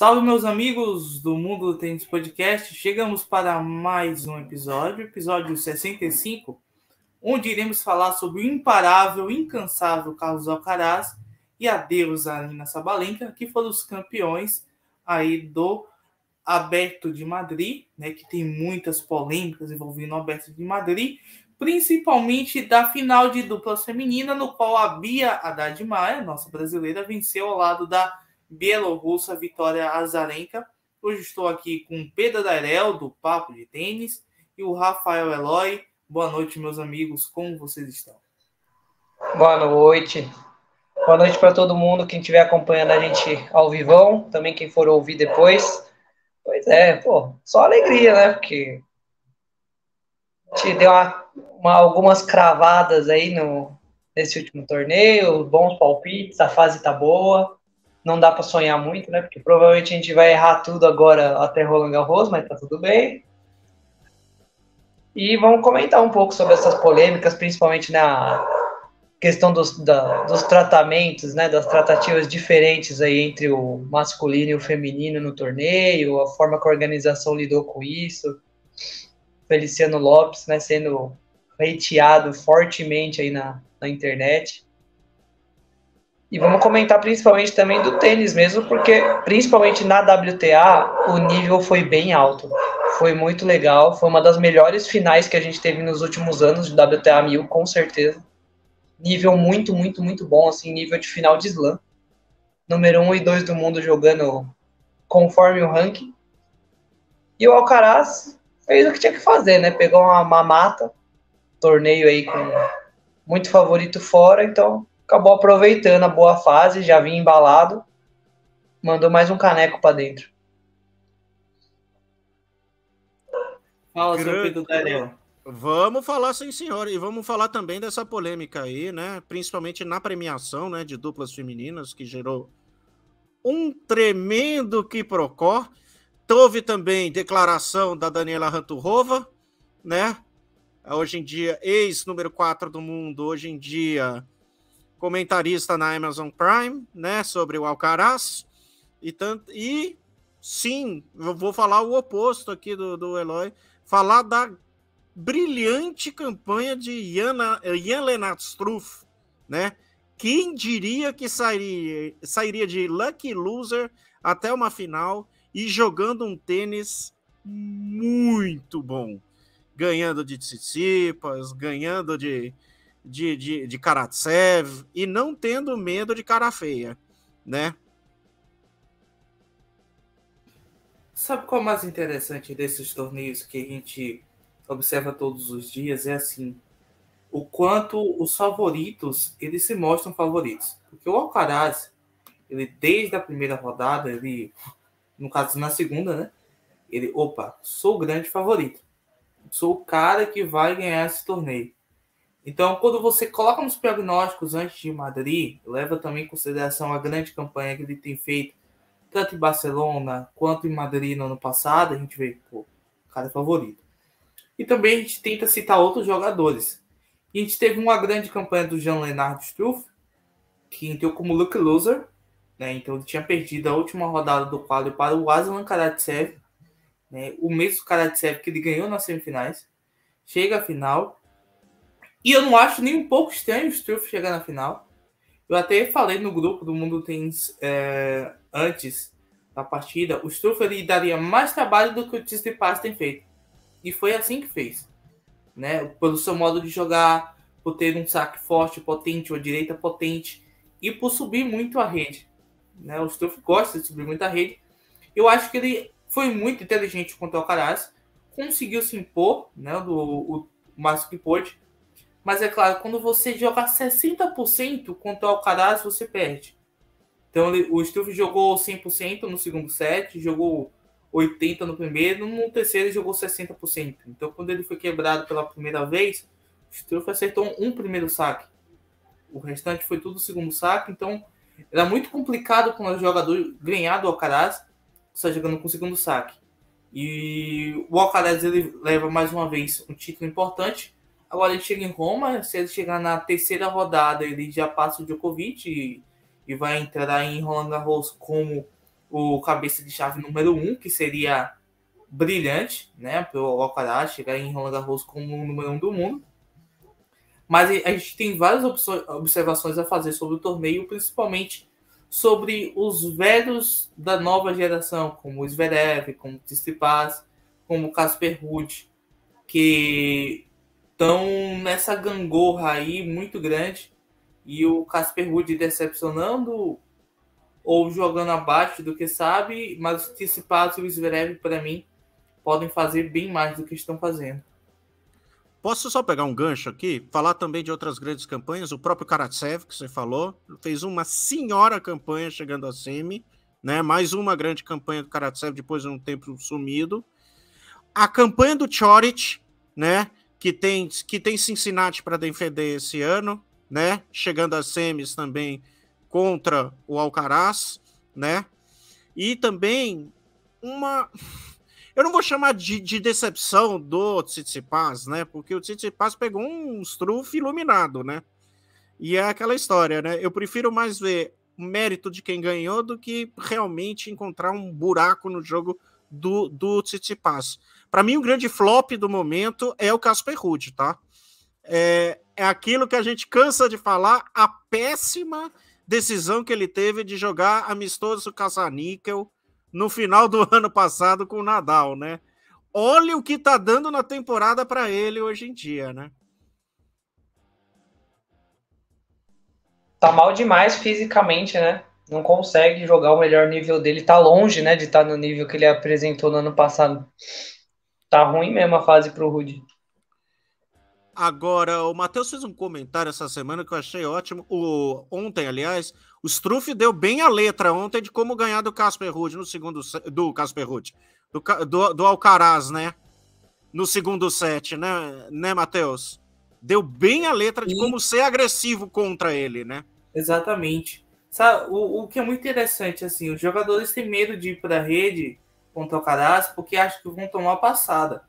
Salve, meus amigos do Mundo do Tênis Podcast. Chegamos para mais um episódio, episódio 65, onde iremos falar sobre o imparável, incansável Carlos Alcaraz e a deusa Arina Sabalenka, que foram os campeões aí do Aberto de Madrid, né, que tem muitas polêmicas envolvendo o Aberto de Madrid, principalmente da final de duplas feminina, no qual a Bia Haddad Maia, nossa brasileira, venceu ao lado da bielorrussa Vitória Azarenka. Hoje estou aqui com Pedro Darel, do Papo de Tênis, e o Rafael Eloy. Boa noite, meus amigos, como vocês estão? Boa noite. Boa noite para todo mundo, quem estiver acompanhando a gente ao vivão, também quem for ouvir depois. Pois é, pô, só alegria, né? Porque te deu uma, uma, algumas cravadas aí no, nesse último torneio, bons palpites, a fase tá boa não dá para sonhar muito, né? Porque provavelmente a gente vai errar tudo agora até Roland Garros, mas tá tudo bem. E vamos comentar um pouco sobre essas polêmicas, principalmente na questão dos, da, dos tratamentos, né? Das tratativas diferentes aí entre o masculino e o feminino no torneio, a forma que a organização lidou com isso. Feliciano Lopes, né? Sendo hateado fortemente aí na, na internet. E vamos comentar principalmente também do tênis mesmo, porque principalmente na WTA o nível foi bem alto. Foi muito legal, foi uma das melhores finais que a gente teve nos últimos anos de WTA 1000, com certeza. Nível muito, muito, muito bom, assim, nível de final de slam. Número 1 um e 2 do mundo jogando conforme o ranking. E o Alcaraz fez o que tinha que fazer, né? Pegou uma mamata, torneio aí com muito favorito fora, então acabou aproveitando a boa fase, já vinha embalado, mandou mais um caneco para dentro. Fala, seu Pedro Daniel. Vamos falar, sim, senhor. E vamos falar também dessa polêmica aí, né? Principalmente na premiação né, de duplas femininas, que gerou um tremendo quiprocó. Houve também declaração da Daniela Ranturrova, né? Hoje em dia, ex número 4 do mundo, hoje em dia comentarista na Amazon Prime, né, sobre o Alcaraz. E, tanto, e sim, eu vou falar o oposto aqui do, do Eloy, falar da brilhante campanha de Jan, Jan Lennart Struff, né? Quem diria que sairia, sairia de lucky loser até uma final e jogando um tênis muito bom, ganhando de Tsitsipas, ganhando de, de, de, de Karatsev e não tendo medo de cara feia, né? Sabe qual é o mais interessante desses torneios que a gente observa todos os dias? É assim, o quanto os favoritos, eles se mostram favoritos. Porque o Alcaraz, ele desde a primeira rodada, ele, no caso na segunda, né? Ele, opa, sou o grande favorito. Sou o cara que vai ganhar esse torneio. Então, quando você coloca nos prognósticos antes de Madrid, leva também em consideração a grande campanha que ele tem feito, tanto em Barcelona quanto em Madrid no ano passado, a gente vê, o cara é favorito. E também a gente tenta citar outros jogadores. E a gente teve uma grande campanha do Jean Leonard Struff, que entrou como look loser, né? Então ele tinha perdido a última rodada do quadro para o Aslan Karatsev, né? O mesmo Karatsev que ele ganhou nas semifinais. Chega à final e eu não acho nem um pouco estranho o Struff chegar na final. Eu até falei no grupo do Mundo Tênis é, antes da partida, o Struff ele daria mais trabalho do que o Tsitsipas tem feito. E foi assim que fez. Né? Pelo seu modo de jogar, por ter um saque forte, potente, uma direita potente e por subir muito a rede. Né? O Struff gosta de subir muito a rede. Eu acho que ele foi muito inteligente contra o Alcaraz, conseguiu se impor né, do, o máximo que pôde mas é claro, quando você joga 60% contra o Alcaraz, você perde. Então o Struff jogou 100% no segundo set, jogou 80% no primeiro, no terceiro ele jogou 60%. Então quando ele foi quebrado pela primeira vez, o Struff acertou um primeiro saque. O restante foi tudo segundo saque, então era muito complicado para o jogador ganhar do Alcaraz, só jogando com o segundo saque. E o Alcaraz ele leva mais uma vez um título importante, Agora ele chega em Roma, se ele chegar na terceira rodada, ele já passa o Djokovic e, e vai entrar em Roland Garros como o cabeça de chave número um, que seria brilhante, né, para o Alcaraz chegar em Roland Garros como o número um do mundo. Mas a gente tem várias observações a fazer sobre o torneio, principalmente sobre os velhos da nova geração, como o Zverev, como o Tsitsipas, como o Casper Ruud, que estão nessa gangorra aí muito grande e o Casper Ruud decepcionando ou jogando abaixo do que sabe, mas o Tsitsipas e o Zverev para mim podem fazer bem mais do que estão fazendo. Posso só pegar um gancho aqui? Falar também de outras grandes campanhas. O próprio Karatsev, que você falou, fez uma senhora campanha chegando a semi, né? Mais uma grande campanha do Karatsev depois de um tempo sumido. A campanha do Chorich, né? Que tem, que tem Cincinnati para defender esse ano, né? Chegando a semis também contra o Alcaraz, né? E também uma eu não vou chamar de, de decepção do Tsitsipas, né? Porque o Tsitsipas pegou um struff iluminado, né? E é aquela história, né? Eu prefiro mais ver o mérito de quem ganhou do que realmente encontrar um buraco no jogo do, do Tsitsipas. Para mim, o grande flop do momento é o Casper Ruud, tá? É, é aquilo que a gente cansa de falar, a péssima decisão que ele teve de jogar amistoso caça-níquel no final do ano passado com o Nadal, né? Olha o que tá dando na temporada para ele hoje em dia, né? Tá mal demais fisicamente, né? Não consegue jogar o melhor nível dele, tá longe, né, de estar tá no nível que ele apresentou no ano passado. Tá ruim mesmo a fase pro Rudy. Agora, o Matheus fez um comentário essa semana que eu achei ótimo. O, ontem, aliás, o Struff deu bem a letra ontem de como ganhar do Casper Ruud no segundo do Casper Ruud, do, do, do Alcaraz, né? No segundo set, né, né, Matheus? Deu bem a letra de como ser agressivo contra ele, né? Exatamente. Sabe, o, o que é muito interessante, assim, os jogadores têm medo de ir para a rede contra o Alcaraz porque acham que vão tomar passada.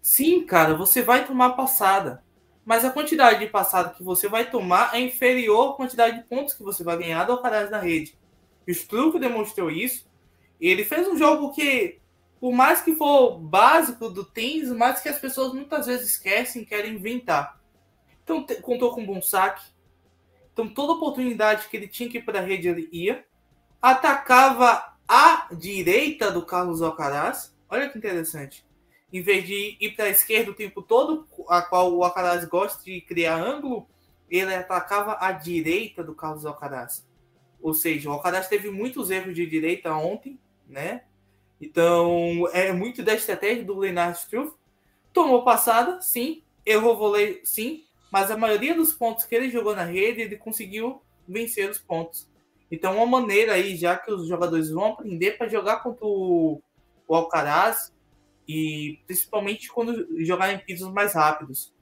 Sim, cara, você vai tomar passada mas a quantidade de passado que você vai tomar é inferior à quantidade de pontos que você vai ganhar do Alcaraz na rede. O Struck demonstrou isso. Ele fez um jogo que, por mais que for básico do tênis, mas que as pessoas muitas vezes esquecem querem inventar. Então, contou com um bom saque. Então, toda oportunidade que ele tinha que ir para a rede, ele ia. Atacava a direita do Carlos Alcaraz. Olha que interessante em vez de ir para a esquerda o tempo todo, a qual o Alcaraz gosta de criar ângulo, ele atacava a direita do Carlos Alcaraz. Ou seja, o Alcaraz teve muitos erros de direita ontem, né? Então, é muito da estratégia do Lennart Struff. Tomou passada, sim. Errou vôlei, sim. Mas a maioria dos pontos que ele jogou na rede, ele conseguiu vencer os pontos. Então, uma maneira aí, já que os jogadores vão aprender para jogar contra o, o Alcaraz, e principalmente quando jogar em pisos mais rápidos.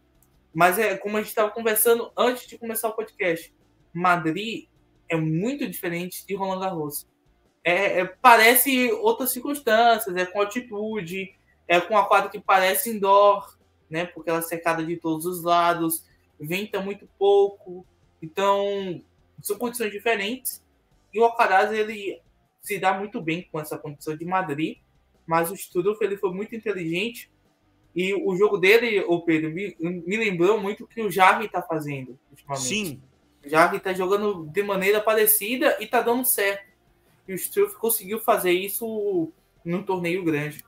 Mas é como a gente estava conversando antes de começar o podcast. Madrid é muito diferente de Roland Garros. É, é, parece outras circunstâncias, é com altitude, é com a quadra que parece indoor, né? Porque ela é cercada de todos os lados, venta muito pouco. Então, são condições diferentes. E o Alcaraz, ele se dá muito bem com essa condição de Madrid mas o Struff ele foi muito inteligente e o jogo dele, o Pedro, me, me lembrou muito o que o Jarry está fazendo ultimamente. Sim. O Jarry está jogando de maneira parecida e está dando certo. E o Struff conseguiu fazer isso num torneio grande.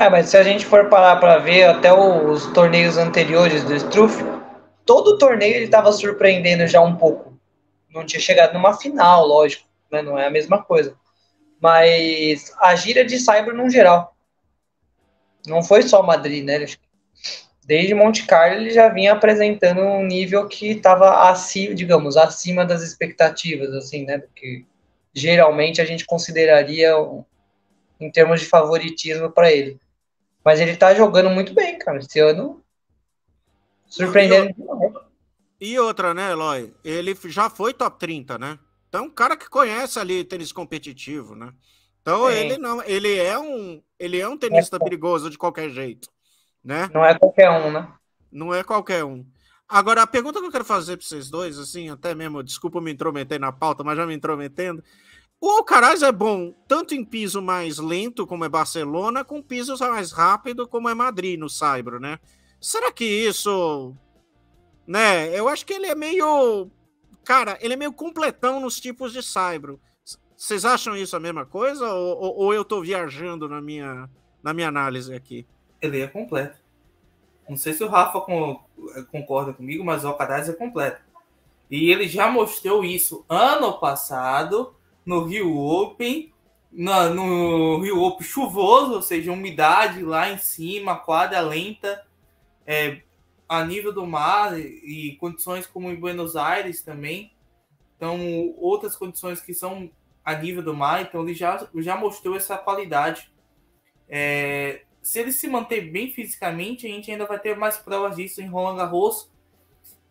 É, mas se a gente for parar para ver até os torneios anteriores do Struff, todo torneio ele estava surpreendendo já um pouco. Não tinha chegado numa final, lógico, né? não é a mesma coisa mas a gira de Cyber no geral. Não foi só Madrid, né? Desde Monte Carlo ele já vinha apresentando um nível que estava acima, digamos, acima das expectativas, assim, né? Que geralmente a gente consideraria em termos de favoritismo para ele. Mas ele tá jogando muito bem, cara. Esse ano surpreendendo. E outra, né, Eloy? Ele já foi top 30, né? Então, um cara que conhece ali tênis competitivo, né? Então, Sim. ele não, ele é um, ele é um tenista é. perigoso de qualquer jeito, né? Não é qualquer um, né? Não é qualquer um. Agora, a pergunta que eu quero fazer para vocês dois, assim, até mesmo, desculpa me intrometer na pauta, mas já me intrometendo, o Alcaraz é bom tanto em piso mais lento, como é Barcelona, com pisos mais rápido, como é Madrid no Saibro, né? Será que isso. Né? Eu acho que ele é meio. Cara, ele é meio completão nos tipos de Saibro. Vocês acham isso a mesma coisa? Ou, ou, ou eu tô viajando na minha, na minha análise aqui? Ele é completo. Não sei se o Rafa concorda comigo, mas o Alcaraz é completo. E ele já mostrou isso ano passado no Rio Open, no, Rio Open chuvoso, ou seja, umidade lá em cima, quadra lenta, é, a nível do mar e condições como em Buenos Aires também. Então, outras condições que são a nível do mar, então ele já, já mostrou essa qualidade. É, se ele se manter bem fisicamente, a gente ainda vai ter mais provas disso em Roland Garros,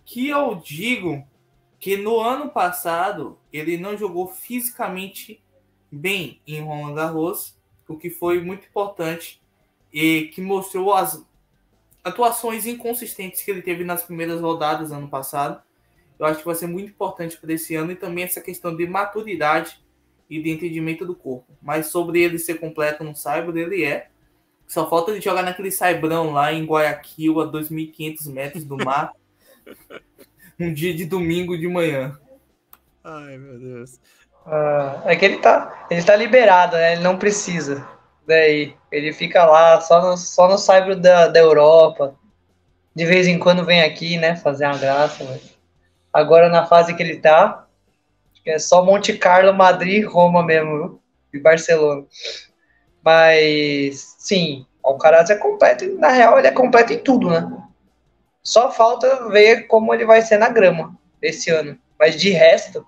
que eu digo que no ano passado ele não jogou fisicamente bem em Roland Garros, o que foi muito importante e que mostrou as atuações inconsistentes que ele teve nas primeiras rodadas ano passado. Eu acho que vai ser muito importante para esse ano e também essa questão de maturidade e de entendimento do corpo. Mas sobre ele ser completo no Cyber, ele é. Só falta ele jogar naquele Cybrão lá em Guayaquil, a 2.500 metros do mar. um dia de domingo de manhã. Ai, meu Deus. Ah, é que ele tá, ele tá liberado, né? Ele não precisa. Daí, ele fica lá só no, só no Cyber da, da Europa. De vez em quando vem aqui, né? Fazer uma graça. Mas... Agora, na fase que ele tá, é só Monte Carlo, Madrid Roma mesmo, viu? E Barcelona. Mas, sim, o Alcaraz é completo. Na real, ele é completo em tudo, né? Só falta ver como ele vai ser na grama esse ano. Mas de resto,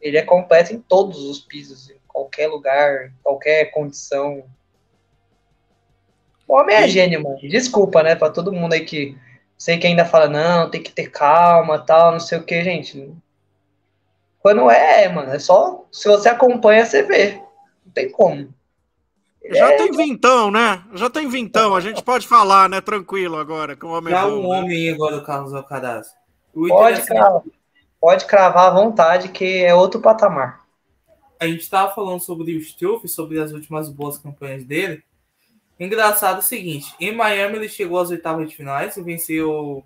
ele é completo em todos os pisos, em qualquer lugar, em qualquer condição. O homem é gênio, mano. Desculpa, né, para todo mundo aí que sei que ainda fala, não, tem que ter calma, tal, não sei o que, gente. Quando é, mano, é só. Se você acompanha, você vê. Não tem como. Já é, tem vintão, né? Já tem vintão, a gente pode falar, né? Tranquilo agora, com o homem Já um né? homem agora do Carlos Alcaraz. Pode cravar, pode cravar à vontade, que é outro patamar. A gente estava falando sobre o Struff, sobre as últimas boas campanhas dele. Engraçado é o seguinte, em Miami ele chegou às oitavas de finais e venceu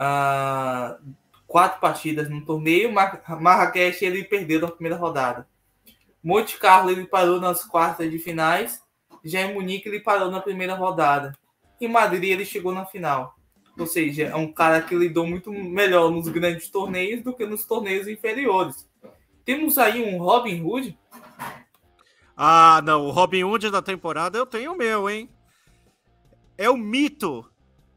uh, quatro partidas no torneio. Mar Marrakech ele perdeu na primeira rodada. Monte Carlo ele parou nas quartas de finais, já em Munique ele parou na primeira rodada. Em Madrid ele chegou na final. Ou seja, é um cara que lidou muito melhor nos grandes torneios do que nos torneios inferiores. Temos aí um Robin Hood. Ah, não, o Robin Hood da temporada eu tenho o meu, hein? É o mito.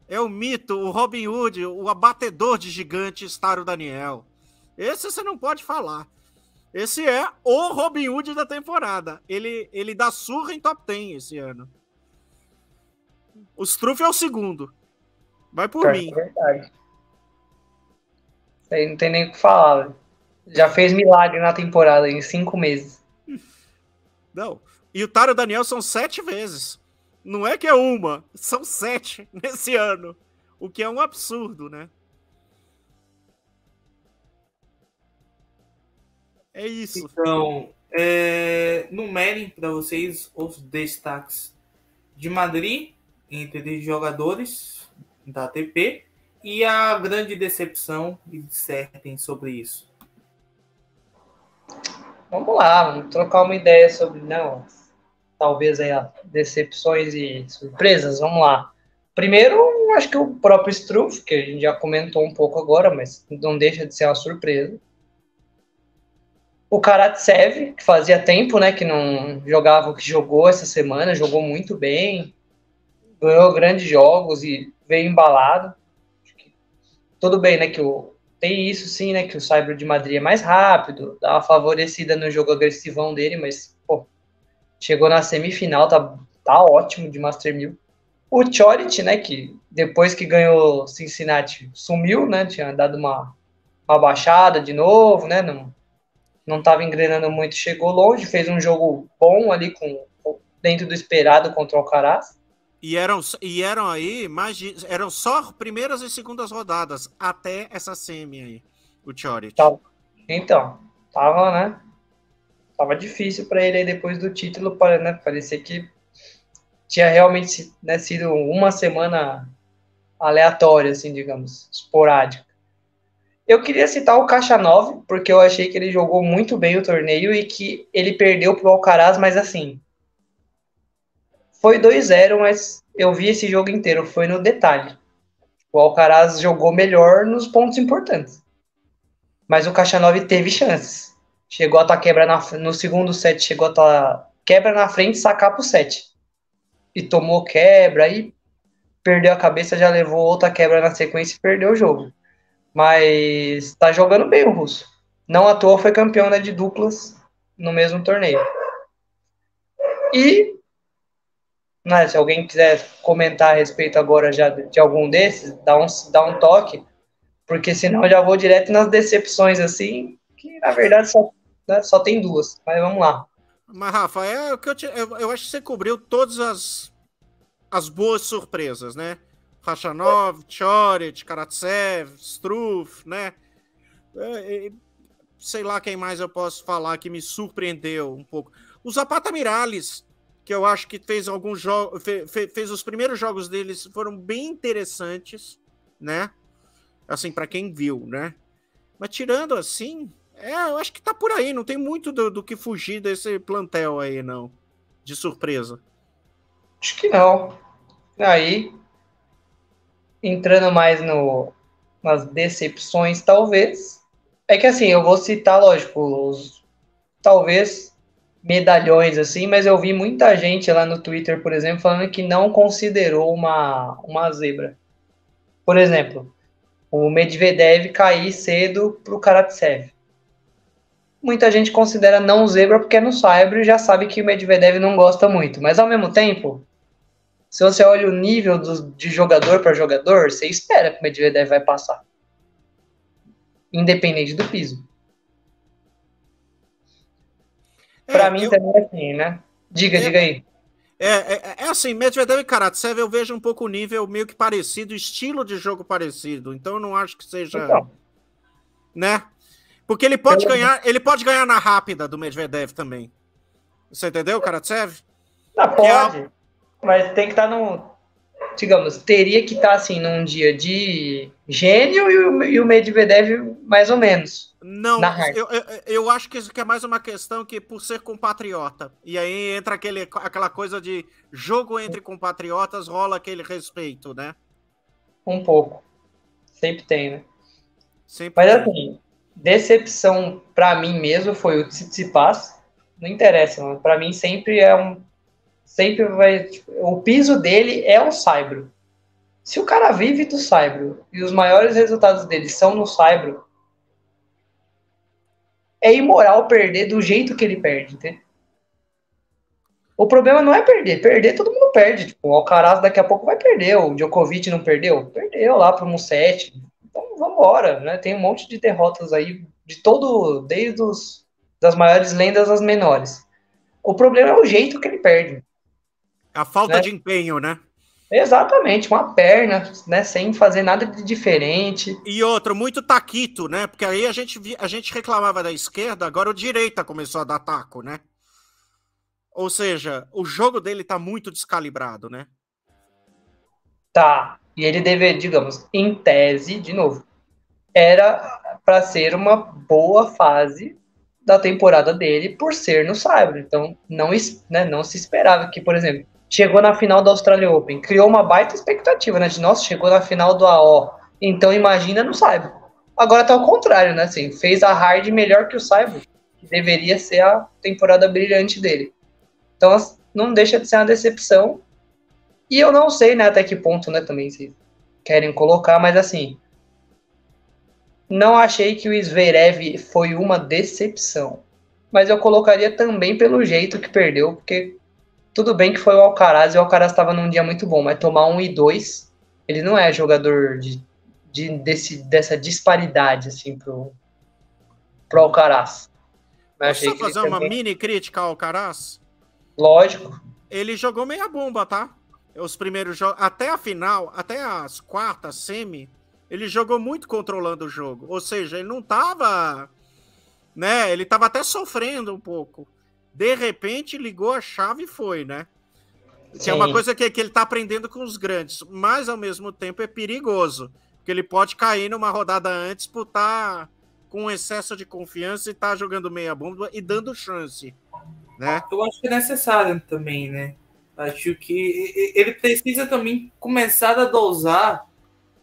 É o mito, o Robin Hood, o abatedor de gigantes, Taro Daniel. Esse você não pode falar. Esse é o Robin Hood da temporada. Ele, ele dá surra em top 10 esse ano. O Struff é o segundo. Vai por é, mim. É verdade. Aí não tem nem o que falar. Já fez milagre na temporada em cinco meses. Não. E o Taro Daniel são sete vezes. Não é que é uma, são sete nesse ano. O que é um absurdo, né? É isso. Então, é, numerem para vocês os destaques de Madrid entre jogadores da ATP e a grande decepção e dissertem sobre isso. Vamos lá, vamos trocar uma ideia sobre não, talvez aí decepções e surpresas. Vamos lá. Primeiro, acho que o próprio Struff, que a gente já comentou um pouco agora, mas não deixa de ser uma surpresa o Karatsev, que fazia tempo, né, que não jogava o que jogou essa semana, jogou muito bem, ganhou grandes jogos e veio embalado. Tudo bem, né, que o, tem isso sim, né, que o Cyber de Madrid é mais rápido, dá uma favorecida no jogo agressivão dele, mas, pô, chegou na semifinal, tá, tá ótimo de Master 1000. O Chorit, né, que depois que ganhou Cincinnati, sumiu, né, tinha dado uma, uma baixada de novo, né, não não estava engrenando muito, chegou longe, fez um jogo bom ali com dentro do esperado contra o Alcaraz. E eram, e eram aí, mais de, eram só primeiras e segundas rodadas até essa semi aí, o Choric. Tá. Então, tava, né? tava difícil para ele aí depois do título, para, né, parecer que tinha realmente né, sido uma semana aleatória, assim, digamos, esporádica. Eu queria citar o Caixa 9, porque eu achei que ele jogou muito bem o torneio e que ele perdeu pro Alcaraz, mas assim, foi 2-0, mas eu vi esse jogo inteiro, foi no detalhe. O Alcaraz jogou melhor nos pontos importantes. Mas o Caixa 9 teve chances. Chegou a estar tá quebra na, no segundo set, chegou a estar tá quebra na frente e sacar pro set. E tomou quebra, aí perdeu a cabeça, já levou outra quebra na sequência e perdeu o jogo. Mas tá jogando bem o russo. Não à toa foi campeão né, de duplas no mesmo torneio. E né, se alguém quiser comentar a respeito agora já de, algum desses, dá um, dá um toque, porque senão eu já vou direto nas decepções, assim, que na verdade só, né, só tem duas, mas vamos lá. Mas, Rafa, é o que eu, te, eu, eu, acho que você cobriu todas as, as boas surpresas, né? Rachanov, Choret, Karatsev, Struff, né? É, é, sei lá quem mais eu posso falar que me surpreendeu um pouco. O Zapata Miralles que eu acho que fez alguns jogos, fez, fez os primeiros jogos deles foram bem interessantes, né? Assim, para quem viu, né? Mas tirando assim, é, eu acho que tá por aí, não tem muito do, do, que fugir desse plantel aí, não. De surpresa. Acho que não. Aí, entrando mais no, nas decepções, talvez. É que assim, eu vou citar, lógico, os, talvez medalhões assim, mas eu vi muita gente lá no Twitter, por exemplo, falando que não considerou uma, uma zebra. Por exemplo, o Medvedev cair cedo pro Karatsev. Muita gente considera não zebra porque é no Saibro e já sabe que o Medvedev não gosta muito. Mas ao mesmo tempo, se você olha o nível do, de jogador para jogador, você espera que o Medvedev vai passar. Independente do piso. Para é, mim eu... também é assim, né? Diga, é, diga aí. É, é, é assim, Medvedev e Karatsev eu vejo um pouco o nível meio que parecido, estilo de jogo parecido. Então eu não acho que seja. Então. Né? Porque ele pode eu... ganhar, ele pode ganhar na rápida do Medvedev também. Você entendeu, Karatsev? Ah, pode. Mas tem que estar tá no. Digamos, teria que estar tá, assim num dia de gênio e o, e o Medvedev mais ou menos. Não, eu, eu, eu, acho que isso é mais uma questão que por ser compatriota. E aí entra aquele, aquela coisa de jogo entre compatriotas, rola aquele respeito, né? Um pouco. Sempre tem, né? Sempre Mas assim, decepção para mim mesmo foi o Tsitsipas. Não interessa, mano. Pra mim sempre é um. Sempre vai. Tipo, o piso dele é o Saibro. Se o cara vive do Saibro e os maiores resultados dele são no Saibro, é imoral perder do jeito que ele perde? O problema não é perder. Perder, todo mundo perde. Tipo, o Alcaraz daqui a pouco vai perder. O Djokovic não perdeu? Perdeu lá para um set. Então, vamos embora, né? Tem um monte de derrotas aí, de todo, desde os, das maiores lendas às menores. O problema é o jeito que ele perde. A falta né? de empenho, né? Exatamente, uma perna, né, sem fazer nada de diferente. E outro, muito taquito, né? Porque aí a gente, a gente reclamava da esquerda, agora o direita começou a dar taco, né? Ou seja, o jogo dele tá muito descalibrado, né? Tá. E ele deve, digamos, em tese, de novo, era para ser uma boa fase da temporada dele por ser no Cyber. Então, não, né, não se esperava que, por exemplo, chegou na final do Australia Open, criou uma baita expectativa, né? De nossa, chegou na final do AO. Então imagina no Cyber. Agora tá ao contrário, né? Assim, fez a hard melhor que o Cyber, que deveria ser a temporada brilhante dele. Então não deixa de ser uma decepção. E eu não sei, né, até que ponto, né, também se querem colocar, mas assim, não achei que o Zverev foi uma decepção. Mas eu colocaria também pelo jeito que perdeu, porque tudo bem que foi o Alcaraz e o Alcaraz estava num dia muito bom, mas tomar um e dois, ele não é jogador de, de desse, dessa disparidade assim pro, pro Alcaraz. Mas Posso fazer uma também... mini crítica ao Alcaraz? Lógico. Ele jogou meia bomba, tá? Os primeiros jogos, até a final, até as quartas, semi, ele jogou muito controlando o jogo. Ou seja, ele não tava, né? Ele tava até sofrendo um pouco. De repente ligou a chave e foi, né? Que é uma coisa que, que ele tá aprendendo com os grandes, mas ao mesmo tempo é perigoso, porque ele pode cair numa rodada antes por estar tá com excesso de confiança e tá jogando meia bomba e dando chance, né? Eu acho que é necessário também, né? Acho que ele precisa também começar a dosar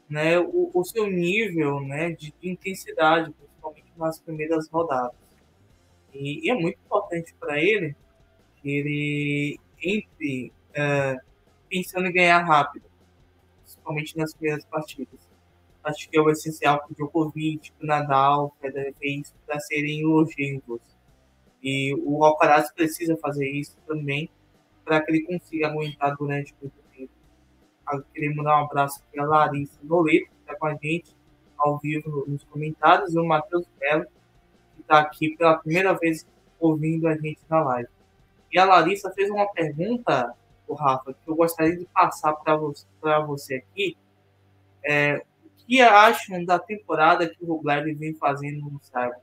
né, o, o seu nível né, de, de intensidade, principalmente nas primeiras rodadas. E, e é muito importante para ele que ele entre é, pensando em ganhar rápido, principalmente nas primeiras partidas. Acho que é o essencial para o Djokovic, o Nadal, o Federer para serem longevos. E o Alcaraz precisa fazer isso também para que ele consiga aguentar durante muito tempo. Eu queria mandar um abraço para a Larissa Noleto, que está com a gente ao vivo nos comentários, e o Matheus Belo, está aqui pela primeira vez ouvindo a gente na live. E a Larissa fez uma pergunta, o Rafa, que eu gostaria de passar para você, você aqui. É, o que acham da temporada que o Rublev vem fazendo no Saibro?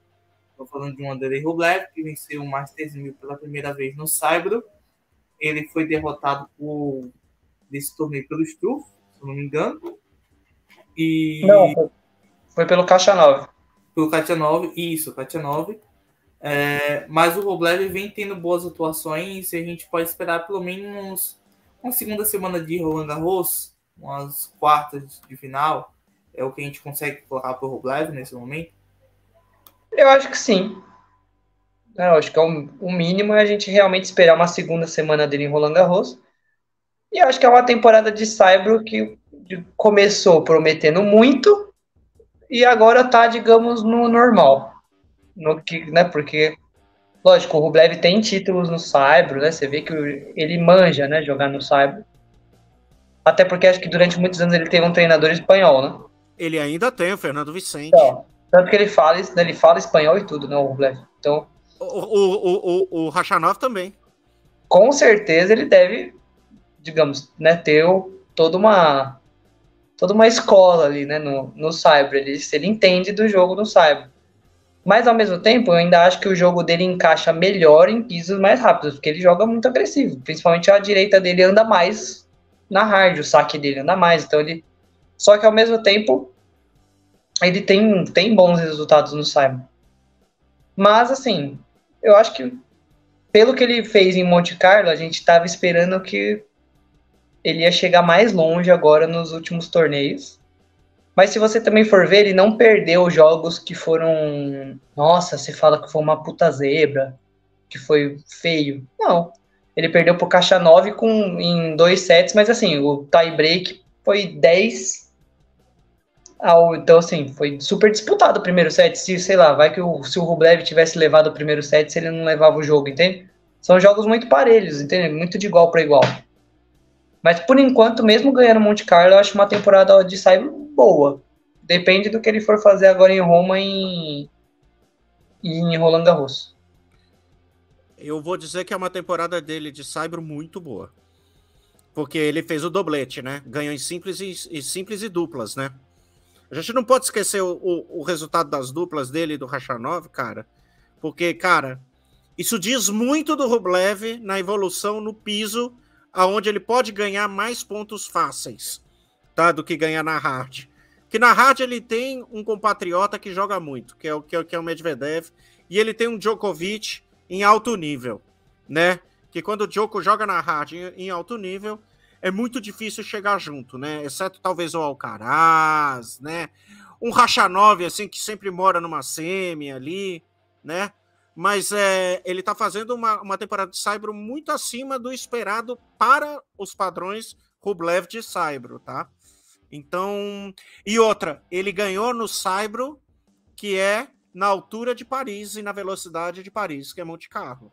Estou falando de um Andrei Rublev, que venceu o Masters 1000 pela primeira vez no Saibro. Ele foi derrotado por, desse torneio pelo Struff, se não me engano. E... Não, foi pelo Caixa 9. Pelo Caixa 9, isso, 9. É, mas o Roblev vem tendo boas atuações e a gente pode esperar pelo menos uma segunda semana de Roland Garros, umas quartas de final. É o que a gente consegue colocar para o Roblev nesse momento? Eu acho que sim. Eu acho que é o, o mínimo é a gente realmente esperar uma segunda semana dele em Roland Garros. E acho que é uma temporada de Saibro que começou prometendo muito e agora tá, digamos, no normal. No que, né, porque, lógico, o Rublev tem títulos no Saibro, né? Você vê que ele manja, né, jogar no Saibro. Até porque acho que durante muitos anos ele teve um treinador espanhol, né? Ele ainda tem, o Fernando Vicente. Então, tanto que ele fala, né, ele fala espanhol e tudo, né, o Rublev. Então, o, o, o, o Rachanov também. Com certeza ele deve, digamos, né, ter toda uma toda uma escola ali, né, no, no Cyber. Ele, ele entende do jogo no Cyber. Mas, ao mesmo tempo, eu ainda acho que o jogo dele encaixa melhor em pisos mais rápidos, porque ele joga muito agressivo. Principalmente a direita dele anda mais na hard, o saque dele anda mais. Então, ele... Só que, ao mesmo tempo, ele tem, tem bons resultados no Cyber. Mas, assim, eu acho que pelo que ele fez em Monte Carlo, a gente estava esperando que ele ia chegar mais longe agora nos últimos torneios. Mas se você também for ver, ele não perdeu jogos que foram. Nossa, você fala que foi uma puta zebra, que foi feio. Não. Ele perdeu pro Caixa 9 com, em dois sets, mas assim, o tie break foi 10 ao, então, assim, foi super disputado o primeiro set. Se, sei lá, vai que o, se o Rublev tivesse levado o primeiro set, se ele não levava o jogo, entende? São jogos muito parelhos, entende? Muito de igual para igual. Mas por enquanto, mesmo ganhando Monte Carlo, eu acho uma temporada de Cyber boa. Depende do que ele for fazer agora em Roma e em Roland Garros. Eu vou dizer que é uma temporada dele de Cyber muito boa. Porque ele fez o doblete, né? Ganhou em simples e, e simples e duplas, né? A gente não pode esquecer o, o, o resultado das duplas dele e do Rachanov, cara. Porque, cara, isso diz muito do Rublev na evolução no piso aonde ele pode ganhar mais pontos fáceis, tá? Do que ganhar na hard. Que na hard ele tem um compatriota que joga muito, que é o que é, que é o Medvedev, e ele tem um Djokovic em alto nível, né? Que quando o Djoko joga na hard em, em alto nível, é muito difícil chegar junto, né? Exceto talvez o Alcaraz, né? Um Rachanov, assim, que sempre mora numa semi ali, né? Mas é, ele está fazendo uma, uma temporada de Saibro muito acima do esperado para os padrões Rublev de Saibro, tá? Então, e outra, ele ganhou no Saibro, que é na altura de Paris e na velocidade de Paris, que é Monte Carlo.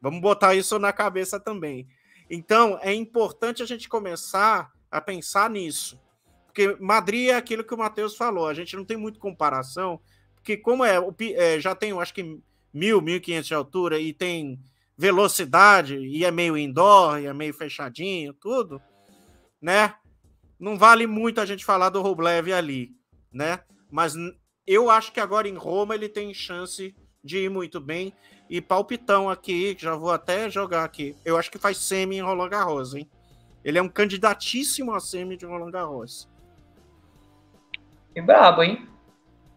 Vamos botar isso na cabeça também. Então, é importante a gente começar a pensar nisso. Porque Madrid é aquilo que o Matheus falou, a gente não tem muito comparação, porque como é, é já tem, acho que mil, mil quinhentos de altura e tem velocidade e é meio indoor, e é meio fechadinho, tudo, né? Não vale muito a gente falar do Rublev ali, né? Mas eu acho que agora em Roma ele tem chance de ir muito bem. E palpitão aqui, já vou até jogar aqui. Eu acho que faz semi em Roland Garros, hein? Ele é um candidatíssimo a semi de Roland Garros. Que brabo, hein?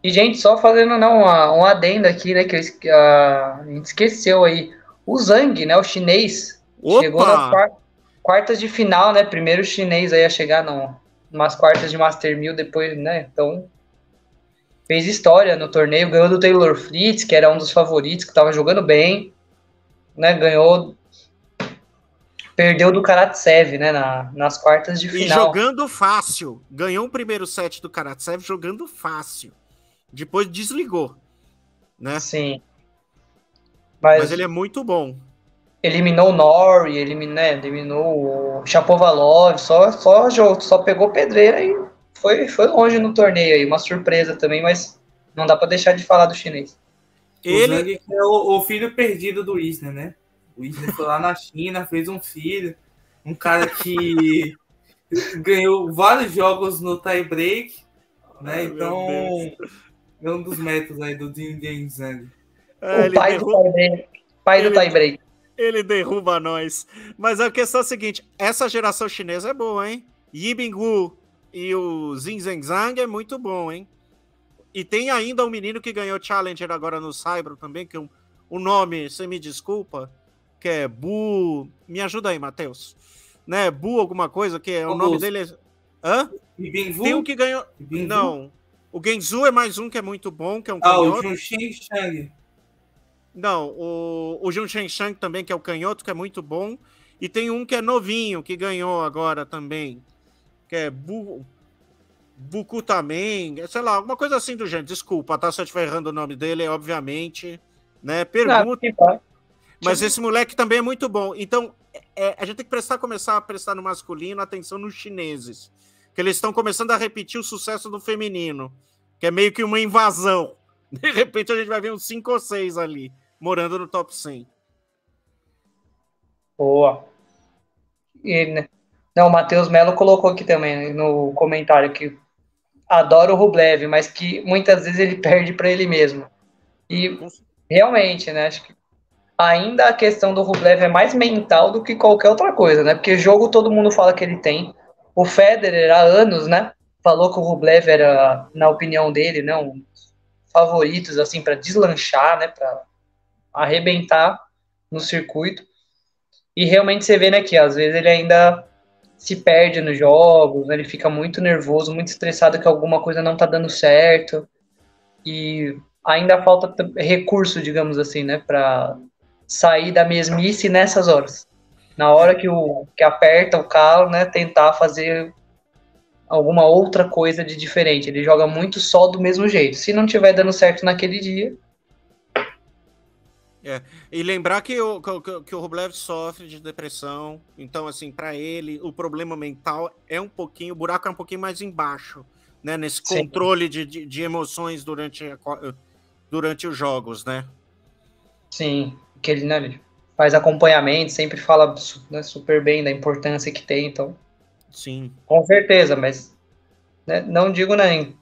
E, gente, só fazendo não, uma, um adendo aqui, né? Que a gente esqueceu aí. O Zhang, né? O chinês. Opa! Chegou nas quartas de final, né? Primeiro chinês aí a chegar no, umas quartas de Master 1000 depois, né? Então, fez história no torneio, ganhou do Taylor Fritz, que era um dos favoritos, que estava jogando bem, né? Ganhou perdeu do Karatsev, né, na, nas quartas de final. E jogando fácil. Ganhou o primeiro set do Karatsev jogando fácil. Depois desligou, né? Sim. Mas, Mas ele é muito bom. Eliminou o Nori, eliminou, né, eliminou o Chapovalov, só, só, só pegou pedreira e foi, foi longe no torneio aí. Uma surpresa também, mas não dá para deixar de falar do chinês. Ele é o, o filho perdido do Isner, né? O Isner foi lá na China, fez um filho, um cara que ganhou vários jogos no tie break, né? então, é um dos métodos aí do Ding Zhang. É, o pai derruba... do tie break. Pai ele, do tie break. Ele derruba nós. Mas a questão é a seguinte: essa geração chinesa é boa, hein? Yibingwu e o Zin Zhang é muito bom, hein? E tem ainda um menino que ganhou Challenger agora no Cyber também, que o um, um nome, você me desculpa, que é Bu. Me ajuda aí, Matheus. Né? Bu alguma coisa, que é o nome dele. É... Hã? Tem um que ganhou. Não. O Genzu é mais um que é muito bom, que é um ah, canhoto. Ah, o Junshin Shang. Não, o, o Junshin Shang também, que é o canhoto, que é muito bom. E tem um que é novinho, que ganhou agora também. Que é Bu... Buku também, sei lá, alguma coisa assim do gênero. Desculpa, tá? Se eu estiver errando o nome dele, obviamente. Né? Pergunta. Não, mas esse moleque também é muito bom. Então, é, a gente tem que prestar, começar a prestar no masculino atenção nos chineses. Que eles estão começando a repetir o sucesso do feminino. Que é meio que uma invasão. De repente a gente vai ver uns 5 ou 6 ali, morando no top 100. Boa. E, né? Não, o Matheus Melo colocou aqui também né, no comentário que adora o Rublev, mas que muitas vezes ele perde para ele mesmo. E realmente, né? Acho que ainda a questão do Rublev é mais mental do que qualquer outra coisa, né? Porque jogo todo mundo fala que ele tem. O Federer há anos, né? Falou que o Rublev era, na opinião dele, né, um favoritos assim para deslanchar, né, para arrebentar no circuito. E realmente você vê né, que às vezes ele ainda se perde nos jogos, né, ele fica muito nervoso, muito estressado que alguma coisa não tá dando certo. E ainda falta recurso, digamos assim, né, para sair da mesmice nessas horas. Na hora que, o, que aperta o carro, né, tentar fazer alguma outra coisa de diferente. Ele joga muito só do mesmo jeito. Se não tiver dando certo naquele dia. É. E lembrar que o, que, que o Rublev sofre de depressão, então, assim, para ele, o problema mental é um pouquinho, o buraco é um pouquinho mais embaixo, né? Nesse controle de, de, de, emoções durante, a, durante os jogos, né? Sim que ele, né, faz acompanhamento, sempre fala né, super bem da importância que tem, então. Sim. Com certeza, mas né, não digo né,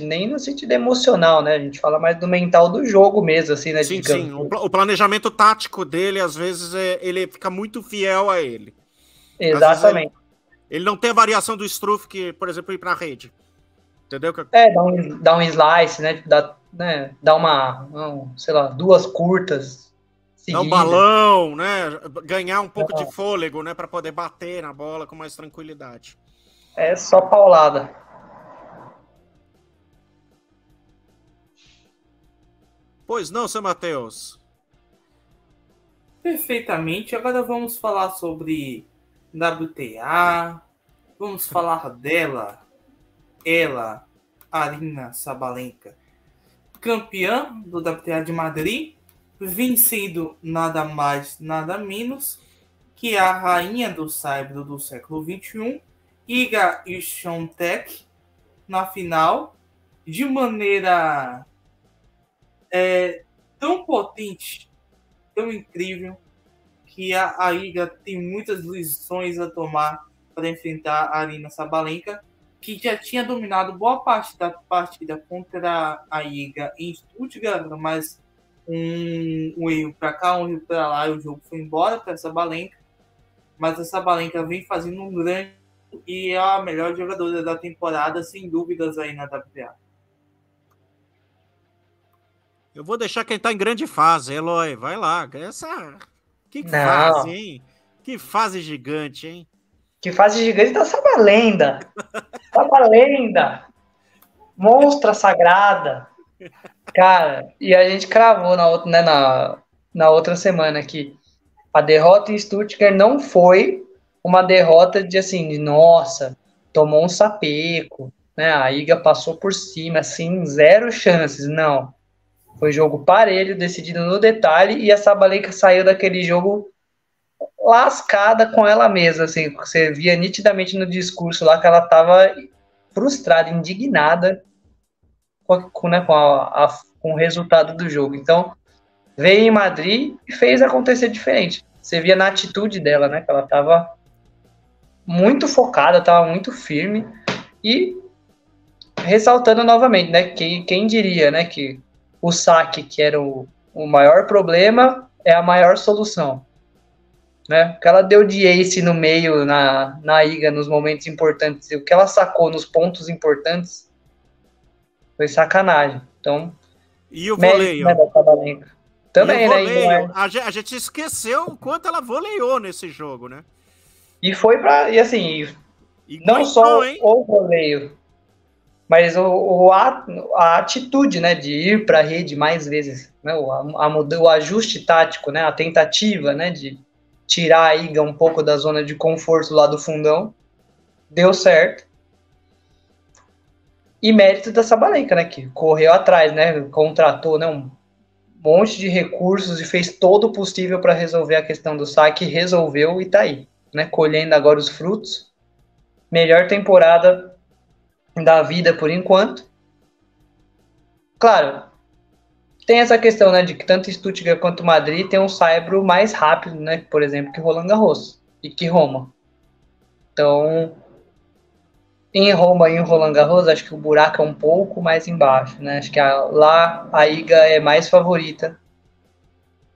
nem no sentido emocional, né? A gente fala mais do mental do jogo mesmo, assim, né? Sim, sim. O, o, planejamento tático dele, às vezes, é, ele fica muito fiel a ele. Exatamente. Ele, ele, não tem a variação do Struff que, por exemplo, ir para a rede. Entendeu? É, dá um, dá um slice, né? Dá, né, dá uma, um, sei lá, duas curtas, Dar um balão, né? Ganhar um pouco é. de fôlego, né? Para poder bater na bola com mais tranquilidade. É só paulada. Pois não, seu Matheus? Perfeitamente. Agora vamos falar sobre WTA. Vamos falar dela. Ela, Arina Sabalenka, campeã do WTA de Madrid vencendo nada mais, nada menos que a rainha do saibro do século XXI, Iga Swiatek, na final, de maneira é, tão potente, tão incrível, que a, a Iga tem muitas lições a tomar para enfrentar a Arina Sabalenka, que já tinha dominado boa parte da partida contra a Iga em Stuttgart, mas um, um erro para cá, um erro para lá, e o jogo foi embora para essa Balenca. Mas essa Balenca vem fazendo um grande e é a melhor jogadora da temporada, sem dúvidas, aí na WTA. Eu vou deixar quem tá em grande fase, Eloy. Vai lá. Essa. Que Não. fase, hein? Que fase gigante, hein? Que fase gigante da Sabalenda. Sabalenda. Monstra sagrada. Cara, e a gente cravou na outra, né, na, na outra semana que a derrota em Stuttgart não foi uma derrota de assim, nossa, tomou um sapeco, né? A Iga passou por cima, assim, zero chances. Não. Foi jogo parelho, decidido no detalhe, e a Sabalenka saiu daquele jogo lascada com ela mesma, assim, você via nitidamente no discurso lá que ela estava frustrada, indignada com, com, né, com, a, a, com o resultado do jogo. Então, veio em Madrid e fez acontecer diferente. Você via na atitude dela, né, que ela estava muito focada, estava muito firme e ressaltando novamente, né, quem, quem diria, né, que o saque, que era o, o maior problema, é a maior solução. Né? O que ela deu de ace no meio, na, na Iga, nos momentos importantes, o que ela sacou nos pontos importantes, foi sacanagem. Então, e o voleio? Né, Também, né? Voleio, a, gente, a gente esqueceu o quanto ela voleiou nesse jogo, né? E foi para E assim, e não só hein? o voleio, mas o, o a, a, atitude, né, de ir para a rede mais vezes, né, o, a, o ajuste tático, né, a tentativa, né, de tirar a Iga um pouco da zona de conforto lá do fundão, deu certo. E mérito da Sabalenka, né, que correu atrás, né, contratou, né, um monte de recursos e fez todo o possível para resolver a questão do saque, resolveu e tá aí, né, colhendo agora os frutos. Melhor temporada da vida por enquanto. Claro, tem essa questão, né, de que tanto Stuttgart quanto Madrid tem um saibro mais rápido, né, por exemplo, que Roland Garros e que Roma. Então, em Roma e em Roland Garros, acho que o buraco é um pouco mais embaixo, né? Acho que a, lá a Iga é mais favorita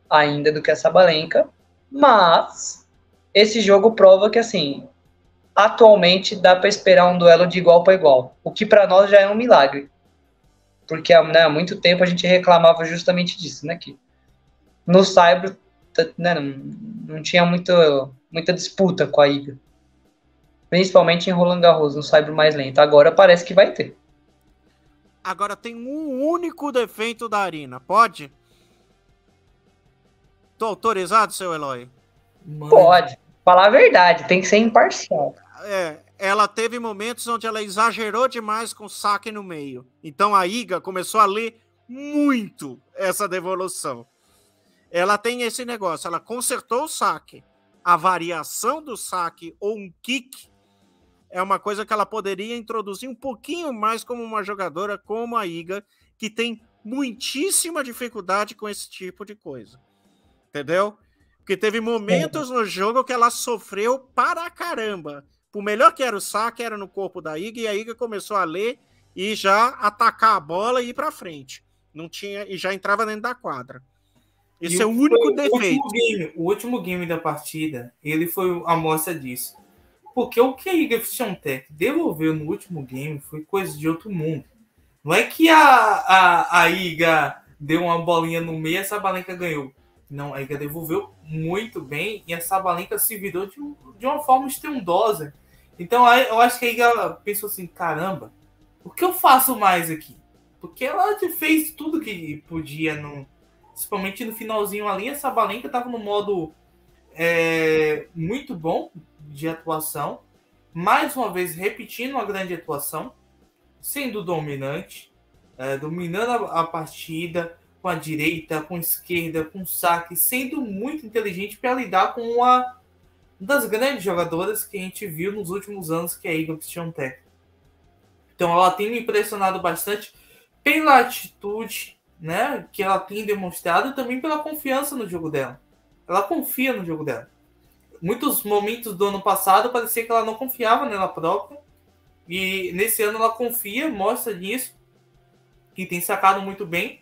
ainda do que a Sabalenka, mas esse jogo prova que assim, atualmente dá para esperar um duelo de igual para igual, o que para nós já é um milagre. Porque né, há muito tempo a gente reclamava justamente disso, né? Que no Cyber né, não, não tinha muito, muita disputa com a Iga. Principalmente em Roland Garros, no Cyber mais lento. Agora parece que vai ter. Agora tem um único defeito da Arena, pode? Tô autorizado, seu Eloy? Pode. Falar a verdade, tem que ser imparcial. É, ela teve momentos onde ela exagerou demais com o saque no meio. Então a Iga começou a ler muito essa devolução. Ela tem esse negócio, ela consertou o saque. A variação do saque ou um kick é uma coisa que ela poderia introduzir um pouquinho mais como uma jogadora como a Iga, que tem muitíssima dificuldade com esse tipo de coisa. Entendeu? Porque teve momentos no jogo que ela sofreu para caramba. Por melhor que era o saque, era no corpo da Iga, e a Iga começou a ler e já atacar a bola e ir para frente. Não tinha e já entrava dentro da quadra. Esse e é o único defeito. O último, game, o último game da partida, ele foi a mostra disso. Porque o que a Iga Tech devolveu no último game foi coisa de outro mundo. Não é que a, a, a Iga deu uma bolinha no meio e essa balenca ganhou. Não, a Iga devolveu muito bem e a Sabalenka se virou de, de uma forma estrondosa. Então eu acho que a Iga pensou assim: caramba, o que eu faço mais aqui? Porque ela fez tudo que podia, no, principalmente no finalzinho ali. A Sabalenka estava no modo é, muito bom de atuação. Mais uma vez, repetindo uma grande atuação, sendo dominante, é, dominando a, a partida com a direita, com a esquerda, com saque, sendo muito inteligente para lidar com uma das grandes jogadoras que a gente viu nos últimos anos, que é a Igor Tech. Então ela tem me impressionado bastante pela atitude né, que ela tem demonstrado e também pela confiança no jogo dela. Ela confia no jogo dela. Muitos momentos do ano passado parecia que ela não confiava nela própria. E nesse ano ela confia, mostra nisso. E tem sacado muito bem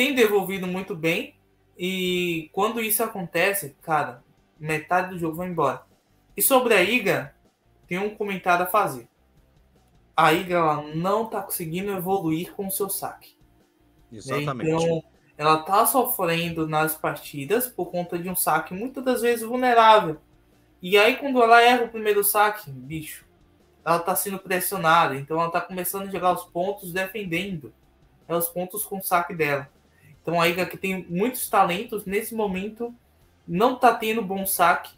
tem devolvido muito bem. E quando isso acontece, cara, metade do jogo vai embora. E sobre a Iga, tem um comentário a fazer. A Iga ela não tá conseguindo evoluir com o seu saque. Exatamente. Então, ela tá sofrendo nas partidas por conta de um saque muitas das vezes vulnerável. E aí, quando ela erra o primeiro saque, bicho, ela tá sendo pressionada. Então, ela tá começando a jogar os pontos defendendo. É os pontos com o saque dela. Então, a Iga que tem muitos talentos, nesse momento, não tá tendo bom saque.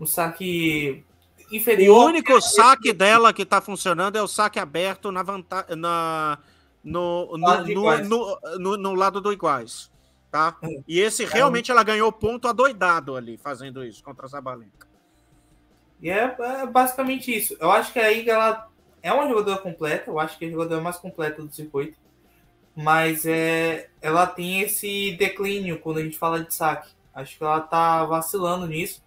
Um saque inferior. O único saque dela que tá funcionando é o saque aberto na vantagem. Na no, no, no, no, lado do iguais. Tá? É. E esse realmente ela ganhou ponto adoidado ali, fazendo isso contra a Zabalenka. E é, é, basicamente isso. Eu acho que a Iga ela é uma jogadora completa, eu acho que é a jogadora mais completa do circuito. Mas é, ela tem esse declínio quando a gente fala de saque. Acho que ela tá vacilando nisso.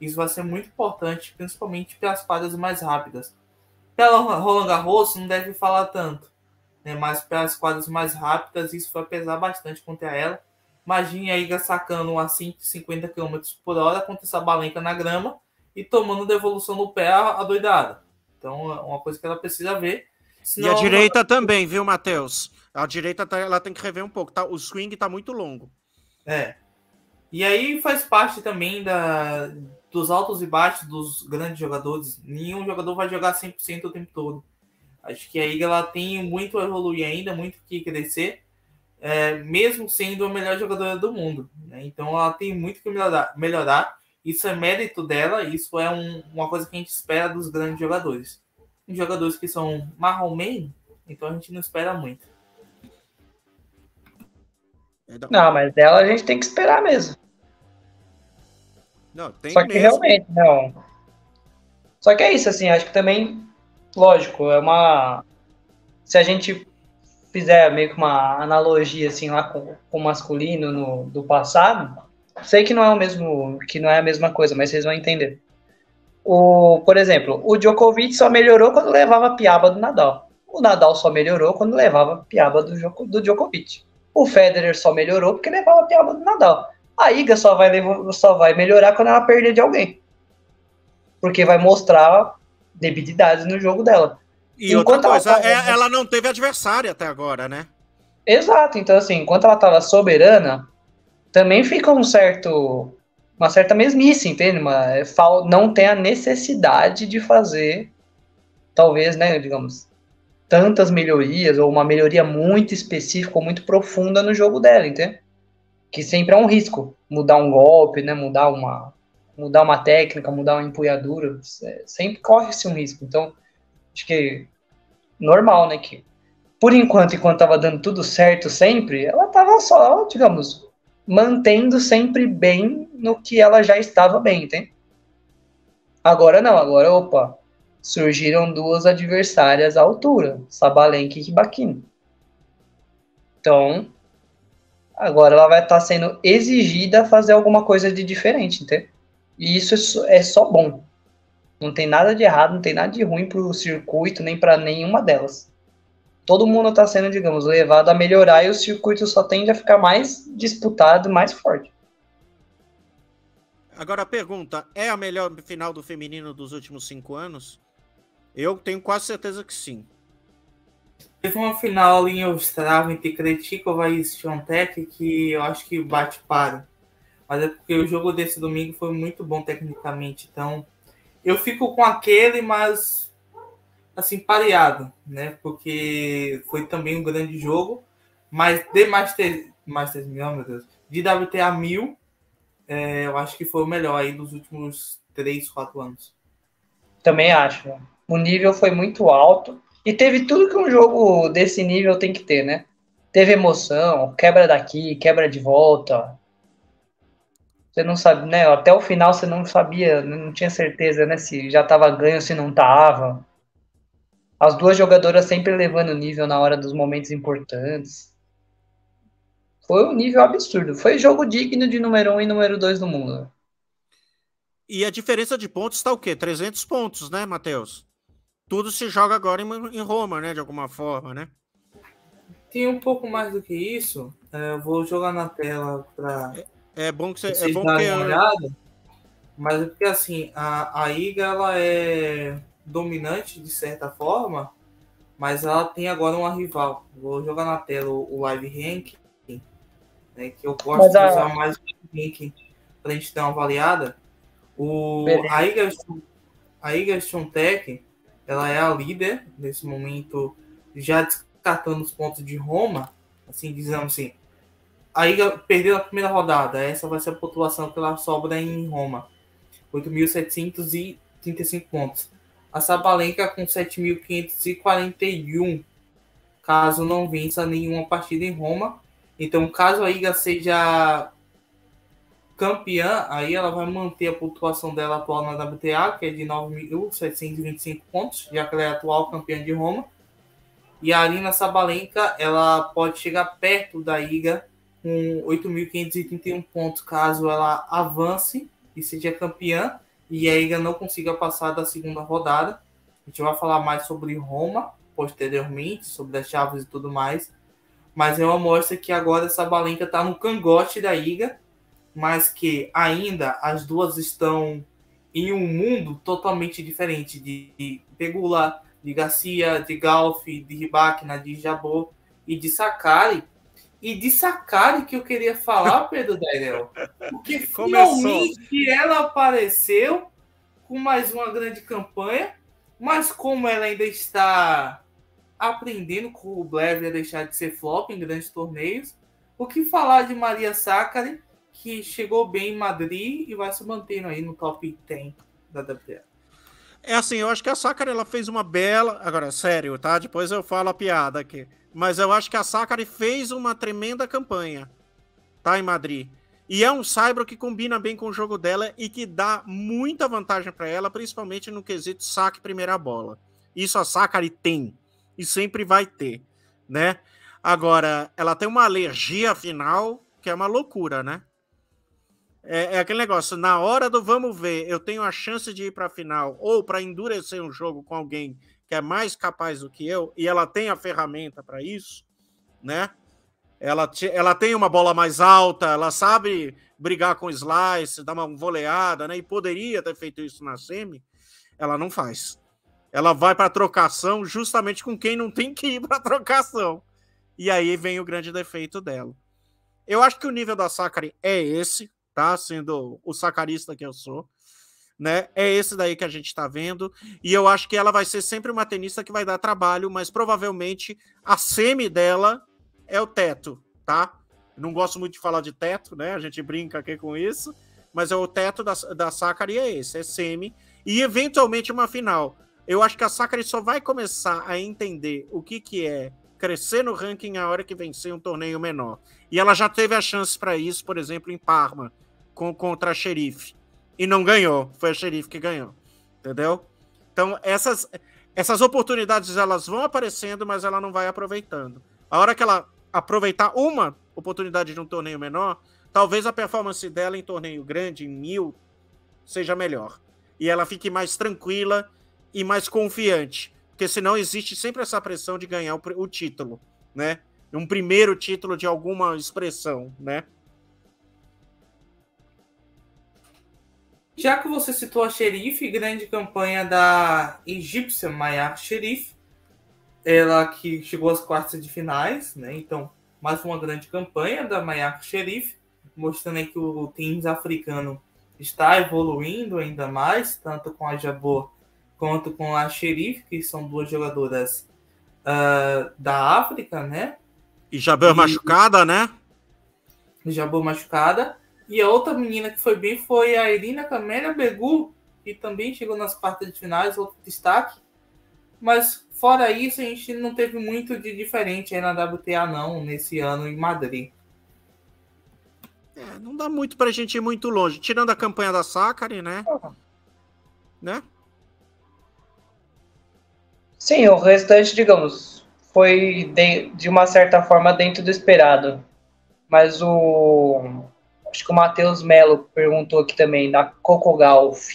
Isso vai ser muito importante, principalmente para as quadras mais rápidas. Pela Roland Garros não deve falar tanto né? Mas para as quadras mais rápidas, isso vai pesar bastante contra ela. Imagine a Iga sacando a 150 km por hora contra essa balenca na grama e tomando devolução no pé adoidada. Então, é uma coisa que ela precisa ver. Senão, e a direita também, viu, Matheus? A direita tá, ela tem que rever um pouco. Tá? O swing está muito longo. É. E aí faz parte também da, dos altos e baixos dos grandes jogadores. Nenhum jogador vai jogar 100% o tempo todo. Acho que a Iga ela tem muito a evoluir ainda, muito que crescer, é, mesmo sendo a melhor jogadora do mundo. Né? Então ela tem muito que melhorar, melhorar. Isso é mérito dela, isso é um, uma coisa que a gente espera dos grandes jogadores. Os jogadores que são marrom então a gente não espera muito. Não, mas dela a gente tem que esperar mesmo. Não, tem Só que mesmo. realmente, não. Só que é isso, assim, acho que também lógico, é uma. Se a gente fizer meio que uma analogia assim lá com, com o masculino no, do passado, sei que não é o mesmo, que não é a mesma coisa, mas vocês vão entender. O, por exemplo, o Djokovic só melhorou quando levava a piaba do Nadal. O Nadal só melhorou quando levava a piaba do, do Djokovic. O Federer só melhorou porque levava a piaba do Nadal. A Iga só vai, só vai melhorar quando ela perder de alguém. Porque vai mostrar debilidades no jogo dela. E enquanto outra coisa, ela, tava... É, ela não teve adversário até agora, né? Exato, então assim, enquanto ela estava soberana, também fica um certo uma certa mesmice, entende? Uma, é não tem a necessidade de fazer, talvez, né, digamos, tantas melhorias, ou uma melhoria muito específica ou muito profunda no jogo dela, entende? Que sempre é um risco, mudar um golpe, né, mudar uma, mudar uma técnica, mudar uma empunhadura, é, sempre corre-se um risco. Então, acho que normal, né? Que por enquanto, enquanto estava dando tudo certo sempre, ela estava só, digamos, mantendo sempre bem no que ela já estava bem, entende? Agora não, agora, opa, surgiram duas adversárias à altura, Sabalenka e Ribakina. Então, agora ela vai estar tá sendo exigida a fazer alguma coisa de diferente, entende? E isso é só bom. Não tem nada de errado, não tem nada de ruim para o circuito, nem para nenhuma delas. Todo mundo está sendo, digamos, levado a melhorar e o circuito só tende a ficar mais disputado, mais forte. Agora a pergunta: é a melhor final do feminino dos últimos cinco anos? Eu tenho quase certeza que sim. Teve uma final em Ostrava entre Kretikova e Siontek que eu acho que bate para. Mas é porque o jogo desse domingo foi muito bom tecnicamente. Então, eu fico com aquele, mas assim, pareado, né? Porque foi também um grande jogo. Mas de Master, Master não, meu Deus, de WTA 1000, é, eu acho que foi o melhor aí dos últimos 3, 4 anos. Também acho. O nível foi muito alto. E teve tudo que um jogo desse nível tem que ter, né? Teve emoção, quebra daqui, quebra de volta, você não sabe, né? Até o final você não sabia, não tinha certeza, né? Se já estava ganho, se não estava. As duas jogadoras sempre levando nível na hora dos momentos importantes. Foi um nível absurdo. Foi jogo digno de número 1 um e número 2 do mundo. E a diferença de pontos está o quê? 300 pontos, né, Matheus? Tudo se joga agora em Roma, né? De alguma forma, né? Tem um pouco mais do que isso. É, eu vou jogar na tela para É bom que você. É bom que uma olhada, mas é porque assim, a, a IGA ela é dominante de certa forma, mas ela tem agora uma rival. Vou jogar na tela o, o Live Rank, né, que eu gosto mas de a... usar mais o Live Rank para a gente dar uma avaliada. O, a a IGA Tech, ela é a líder nesse momento, já descartando os pontos de Roma, assim, dizendo assim, a IGA perdeu a primeira rodada, essa vai ser a pontuação que ela sobra em Roma. 8.735 pontos. A Sabalenka com 7.541, caso não vença nenhuma partida em Roma. Então, caso a Iga seja campeã, aí ela vai manter a pontuação dela atual na WTA, que é de 9.725 pontos, já que ela é atual campeã de Roma. E a Arina Sabalenka, ela pode chegar perto da Iga com 8.531 pontos, caso ela avance e seja campeã e ainda não consiga passar da segunda rodada. A gente vai falar mais sobre Roma posteriormente, sobre as chaves e tudo mais. Mas é uma mostra que agora essa Balenca está no cangote da Iga, mas que ainda as duas estão em um mundo totalmente diferente de Pegula, de Garcia, de Galf, de Ribakina, de Jabot e de Sakari, e de Sakari que eu queria falar, Pedro Daniel. Porque finalmente ela apareceu com mais uma grande campanha, mas como ela ainda está aprendendo com o Blev a deixar de ser flop em grandes torneios, o que falar de Maria Sakari, que chegou bem em Madrid e vai se mantendo aí no top 10 da WTA. É assim, eu acho que a Sakari ela fez uma bela. Agora, sério, tá? Depois eu falo a piada aqui. Mas eu acho que a Sakari fez uma tremenda campanha, tá? Em Madrid. E é um Cyber que combina bem com o jogo dela e que dá muita vantagem para ela, principalmente no quesito saque primeira bola. Isso a Sakari tem e sempre vai ter, né? Agora, ela tem uma alergia final que é uma loucura, né? É, é, aquele negócio, na hora do vamos ver, eu tenho a chance de ir para a final ou para endurecer um jogo com alguém que é mais capaz do que eu e ela tem a ferramenta para isso, né? Ela, ela tem uma bola mais alta, ela sabe brigar com slice, dar uma voleada, né? E poderia ter feito isso na semi, ela não faz. Ela vai para trocação justamente com quem não tem que ir para trocação. E aí vem o grande defeito dela. Eu acho que o nível da Sakari é esse, tá? Sendo o sacarista que eu sou, né? É esse daí que a gente está vendo. E eu acho que ela vai ser sempre uma tenista que vai dar trabalho, mas provavelmente a semi dela é o teto, tá? Não gosto muito de falar de teto, né? A gente brinca aqui com isso, mas é o teto da, da Sakari é esse, é semi e eventualmente uma final. Eu acho que a Sakari só vai começar a entender o que, que é crescer no ranking a hora que vencer um torneio menor. E ela já teve a chance para isso, por exemplo, em Parma, com, contra a Xerife. E não ganhou. Foi a Xerife que ganhou. Entendeu? Então, essas, essas oportunidades elas vão aparecendo, mas ela não vai aproveitando. A hora que ela aproveitar uma oportunidade de um torneio menor, talvez a performance dela em torneio grande, em mil, seja melhor. E ela fique mais tranquila e mais confiante. Porque senão existe sempre essa pressão de ganhar o, o título, né? Um primeiro título de alguma expressão, né? Já que você citou a Xerife, grande campanha da egípcia Maya Xerife, ela que chegou às quartas de finais, né? Então, mais uma grande campanha da Maya Xerife, mostrando que o tênis africano está evoluindo ainda mais, tanto com a Jabor quanto com a Xerife, que são duas jogadoras uh, da África, né? E Jabor machucada, né? Jabor machucada. E a outra menina que foi bem foi a Irina Camélia Begu, que também chegou nas quartas de finais, outro destaque. Mas fora isso, a gente não teve muito de diferente aí na WTA, não, nesse ano em Madrid. É, não dá muito pra gente ir muito longe. Tirando a campanha da Sakari, né? Uhum. Né? Sim, o restante, digamos, foi de, de uma certa forma dentro do esperado. Mas o Acho que o Matheus Melo perguntou aqui também, da Coco Golf.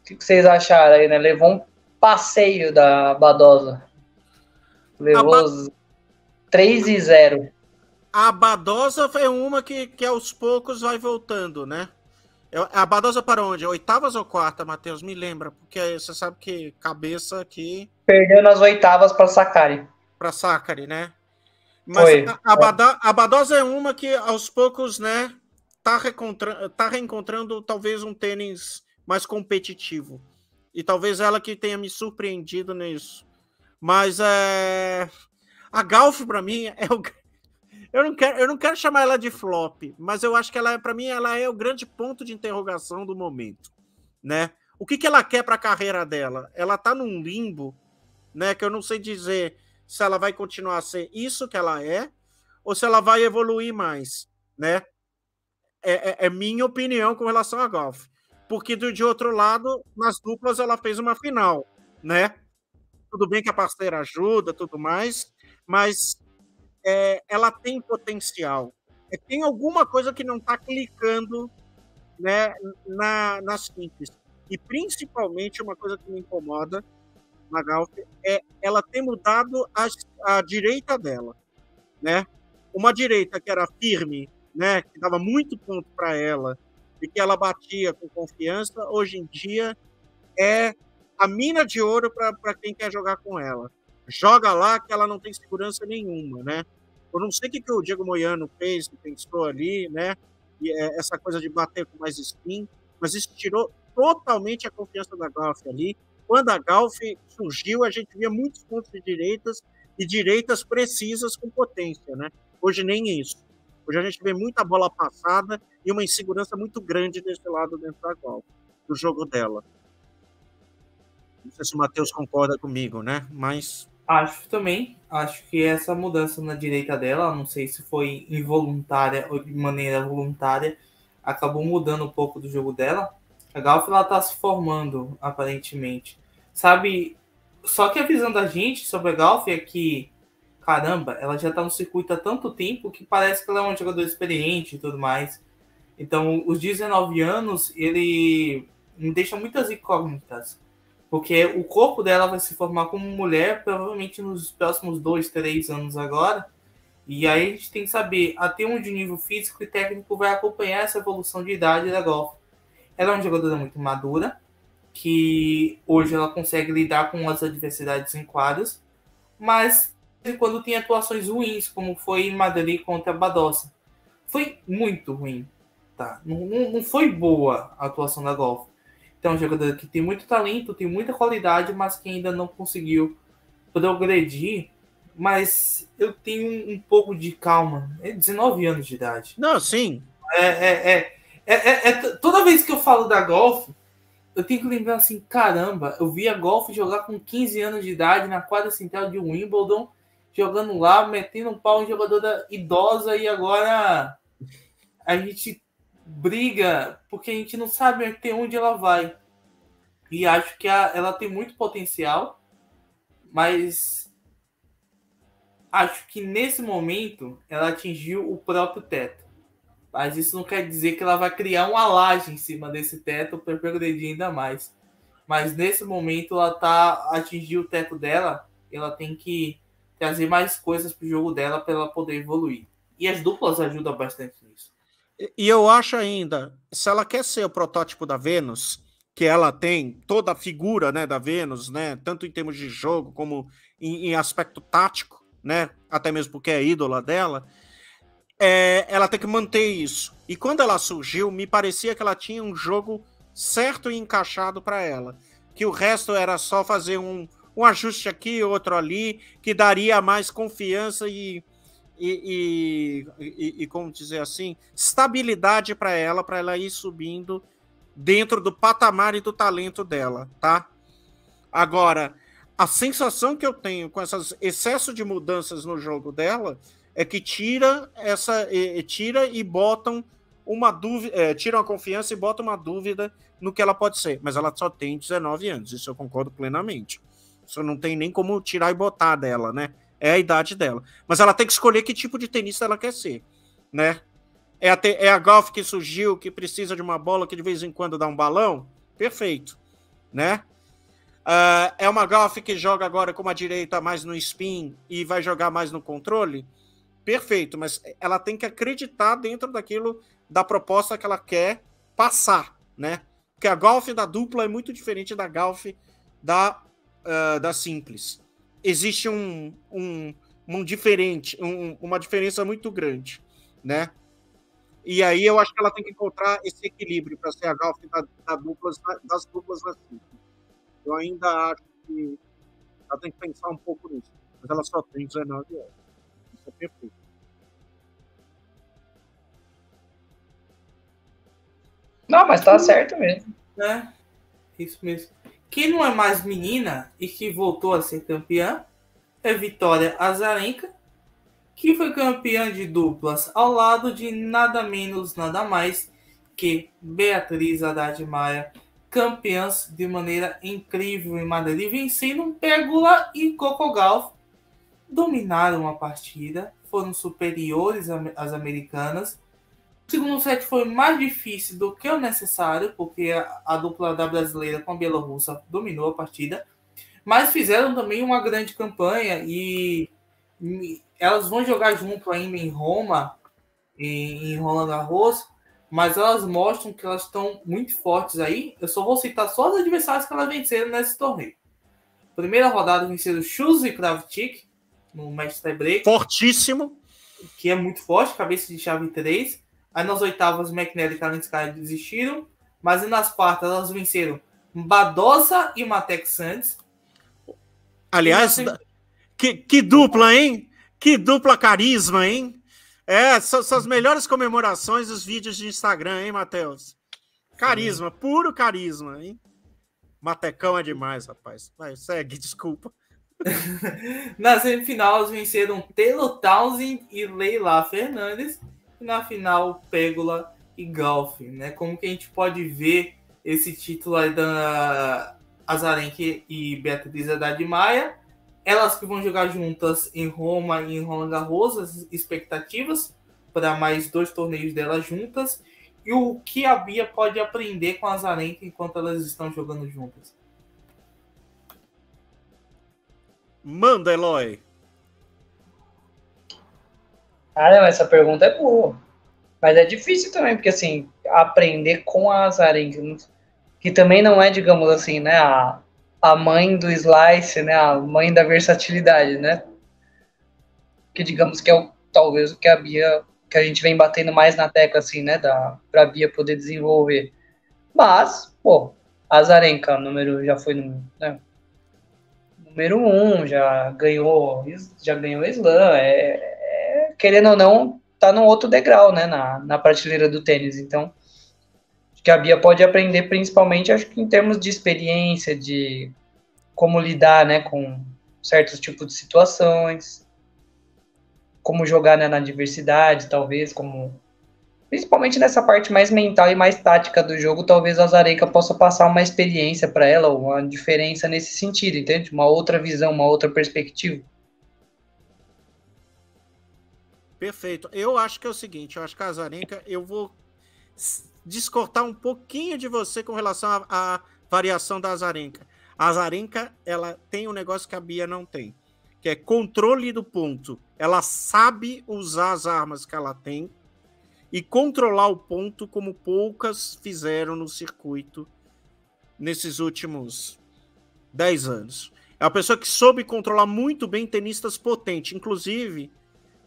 O que vocês acharam aí, né? Levou um passeio da Badosa. Levou ba... 3 e 0. A Badosa é uma que, que aos poucos vai voltando, né? A Badosa para onde? Oitavas ou quarta, Matheus? Me lembra, porque você sabe que cabeça aqui. Perdeu nas oitavas para Sakari. Para Sakari, né? Mas Foi. a, a, a Badosa é uma que aos poucos, né, tá, tá reencontrando talvez um tênis mais competitivo. E talvez ela que tenha me surpreendido nisso. Mas é. A Golf, para mim, é o eu não quero, eu não quero chamar ela de flop, mas eu acho que ela, para mim, ela é o grande ponto de interrogação do momento, né? O que, que ela quer para a carreira dela? Ela está num limbo, né? Que eu não sei dizer se ela vai continuar a ser isso que ela é ou se ela vai evoluir mais, né? É, é, é minha opinião com relação a golfe, porque do de outro lado, nas duplas ela fez uma final, né? Tudo bem que a parceira ajuda, tudo mais, mas é, ela tem potencial. É, tem alguma coisa que não está clicando né, na, na simples. E principalmente uma coisa que me incomoda na Galf é ela ter mudado a, a direita dela. Né? Uma direita que era firme, né, que dava muito ponto para ela e que ela batia com confiança, hoje em dia é a mina de ouro para quem quer jogar com ela joga lá que ela não tem segurança nenhuma, né? Eu não sei o que, que o Diego Moiano fez, que pensou ali, né? E é, essa coisa de bater com mais spin, mas isso tirou totalmente a confiança da Golf ali. Quando a Golf surgiu, a gente via muitos pontos de direitas e direitas precisas com potência, né? Hoje nem isso. Hoje a gente vê muita bola passada e uma insegurança muito grande desse lado dentro da Golf, do jogo dela. Não sei se o Matheus concorda comigo, né? Mas Acho também. Acho que essa mudança na direita dela, não sei se foi involuntária ou de maneira voluntária, acabou mudando um pouco do jogo dela. A Galf ela tá se formando, aparentemente. Sabe? Só que a visão da gente sobre a Galf é que, caramba, ela já tá no circuito há tanto tempo que parece que ela é um jogador experiente e tudo mais. Então, os 19 anos, ele me deixa muitas incógnitas. Porque o corpo dela vai se formar como mulher, provavelmente nos próximos dois, três anos agora. E aí a gente tem que saber até onde o nível físico e técnico vai acompanhar essa evolução de idade da golfe. Ela é uma jogadora muito madura, que hoje ela consegue lidar com as adversidades em quadras, mas quando tem atuações ruins, como foi em Madrid contra Badosa. Foi muito ruim. Tá? Não, não, foi boa a atuação da golfe. Então, é um jogador que tem muito talento, tem muita qualidade, mas que ainda não conseguiu progredir. Mas eu tenho um, um pouco de calma. É 19 anos de idade. Não, sim. É, é, é, é, é toda vez que eu falo da golf, eu tenho que lembrar assim: caramba, eu vi a golf jogar com 15 anos de idade na quadra central de Wimbledon, jogando lá, metendo um pau em jogadora idosa, e agora a gente briga porque a gente não sabe até onde ela vai. E acho que a, ela tem muito potencial, mas acho que nesse momento ela atingiu o próprio teto. Mas isso não quer dizer que ela vai criar uma laje em cima desse teto para progredir ainda mais. Mas nesse momento ela tá atingiu o teto dela, ela tem que trazer mais coisas para o jogo dela para ela poder evoluir. E as duplas ajudam bastante nisso. E eu acho ainda, se ela quer ser o protótipo da Vênus, que ela tem toda a figura né, da Vênus, né, tanto em termos de jogo como em, em aspecto tático, né, até mesmo porque é ídola dela, é, ela tem que manter isso. E quando ela surgiu, me parecia que ela tinha um jogo certo e encaixado para ela, que o resto era só fazer um, um ajuste aqui, outro ali, que daria mais confiança e e, e, e, e como dizer assim, estabilidade para ela, para ela ir subindo dentro do patamar e do talento dela, tá? Agora, a sensação que eu tenho com esses excesso de mudanças no jogo dela é que tira essa e, tira e botam uma dúvida, é, tiram a confiança e botam uma dúvida no que ela pode ser, mas ela só tem 19 anos, isso eu concordo plenamente. Isso não tem nem como tirar e botar dela, né? é a idade dela. Mas ela tem que escolher que tipo de tenista ela quer ser, né? É a, te, é a golf que surgiu, que precisa de uma bola que de vez em quando dá um balão? Perfeito, né? Uh, é uma golf que joga agora com uma direita mais no spin e vai jogar mais no controle? Perfeito, mas ela tem que acreditar dentro daquilo, da proposta que ela quer passar, né? Porque a golf da dupla é muito diferente da golf da, uh, da simples. Existe um, um, um diferente, um, uma diferença muito grande, né? E aí eu acho que ela tem que encontrar esse equilíbrio para ser a golf da, da duplas, das duplas da simples. Eu ainda acho que ela tem que pensar um pouco nisso. Mas ela só tem 19 anos. Não, mas tá certo mesmo. É, isso mesmo. Quem não é mais menina e que voltou a ser campeã é Vitória Azarenka, que foi campeã de duplas ao lado de nada menos, nada mais que Beatriz Haddad Maia, campeãs de maneira incrível em Madrid, vencendo Pérgola e Coco Golf. Dominaram a partida, foram superiores às americanas. O segundo set foi mais difícil do que o necessário, porque a, a dupla da brasileira com a bielorrussa dominou a partida. Mas fizeram também uma grande campanha e, e elas vão jogar junto ainda em Roma, em, em Roland Garros mas elas mostram que elas estão muito fortes aí. Eu só vou citar só os adversários que elas venceram nesse torneio. Primeira rodada venceram Chus e Kravchik no match break. Fortíssimo. Que é muito forte, cabeça de chave 3. Aí nas oitavas, McNally e Kalinskaya desistiram. Mas nas quartas, elas venceram Badosa e Matek Santos. Aliás, que, que dupla, hein? Que dupla carisma, hein? É, são, são, as melhores comemorações dos vídeos de Instagram, hein, Matheus? Carisma, Sim. puro carisma, hein? Matecão é demais, rapaz. Vai, segue, desculpa. Na semifinal, eles venceram Taylor Townsend e Leila Fernandes. E na final, Pégola e Golf, né? Como que a gente pode ver esse título aí da Azarenque e Beatriz Haddad Maia elas que vão jogar juntas em Roma e em Roland Garros, as expectativas para mais dois torneios delas juntas e o que a Bia pode aprender com as Arenca enquanto elas estão jogando juntas. Manda, Eloy. Não, essa pergunta é boa. Mas é difícil também, porque assim, aprender com as Arenca, que também não é, digamos assim, né, a, a mãe do slice, né? A mãe da versatilidade, né? Que digamos que é o, talvez o que a Bia, que a gente vem batendo mais na tecla, assim, né? Da, pra Bia poder desenvolver. Mas, pô, a Zarenka, número, já foi no, né? Número um, já ganhou, já ganhou slam, é, é, querendo ou não, tá num outro degrau, né? Na, na prateleira do tênis, então que a Bia pode aprender principalmente, acho que em termos de experiência, de como lidar, né, com certos tipos de situações, como jogar né, na diversidade, talvez, como principalmente nessa parte mais mental e mais tática do jogo, talvez a Zareika possa passar uma experiência para ela, uma diferença nesse sentido, entende? Uma outra visão, uma outra perspectiva. Perfeito. Eu acho que é o seguinte, eu acho que a Zarenka, eu vou discortar um pouquinho de você com relação à variação da Azarenka. A Azarenka, ela tem um negócio que a Bia não tem, que é controle do ponto. Ela sabe usar as armas que ela tem e controlar o ponto como poucas fizeram no circuito nesses últimos 10 anos. É uma pessoa que soube controlar muito bem tenistas potentes, inclusive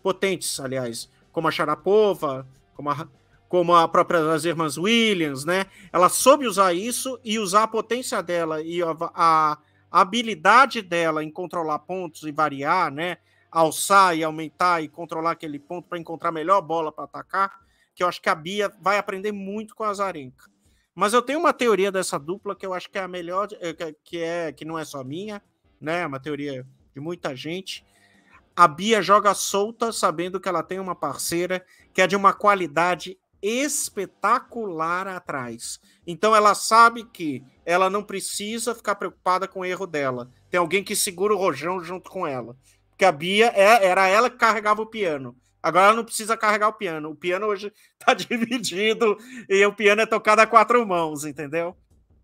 potentes, aliás, como a Sharapova, como a como a própria das irmãs Williams, né? Ela soube usar isso e usar a potência dela e a, a habilidade dela em controlar pontos e variar, né? Alçar e aumentar e controlar aquele ponto para encontrar a melhor bola para atacar, que eu acho que a Bia vai aprender muito com a Zarenka. Mas eu tenho uma teoria dessa dupla que eu acho que é a melhor, eh, que é que não é só minha, né? É uma teoria de muita gente. A Bia joga solta, sabendo que ela tem uma parceira que é de uma qualidade espetacular atrás. Então ela sabe que ela não precisa ficar preocupada com o erro dela. Tem alguém que segura o rojão junto com ela. Porque a Bia é, era ela que carregava o piano. Agora ela não precisa carregar o piano. O piano hoje está dividido e o piano é tocado a quatro mãos, entendeu?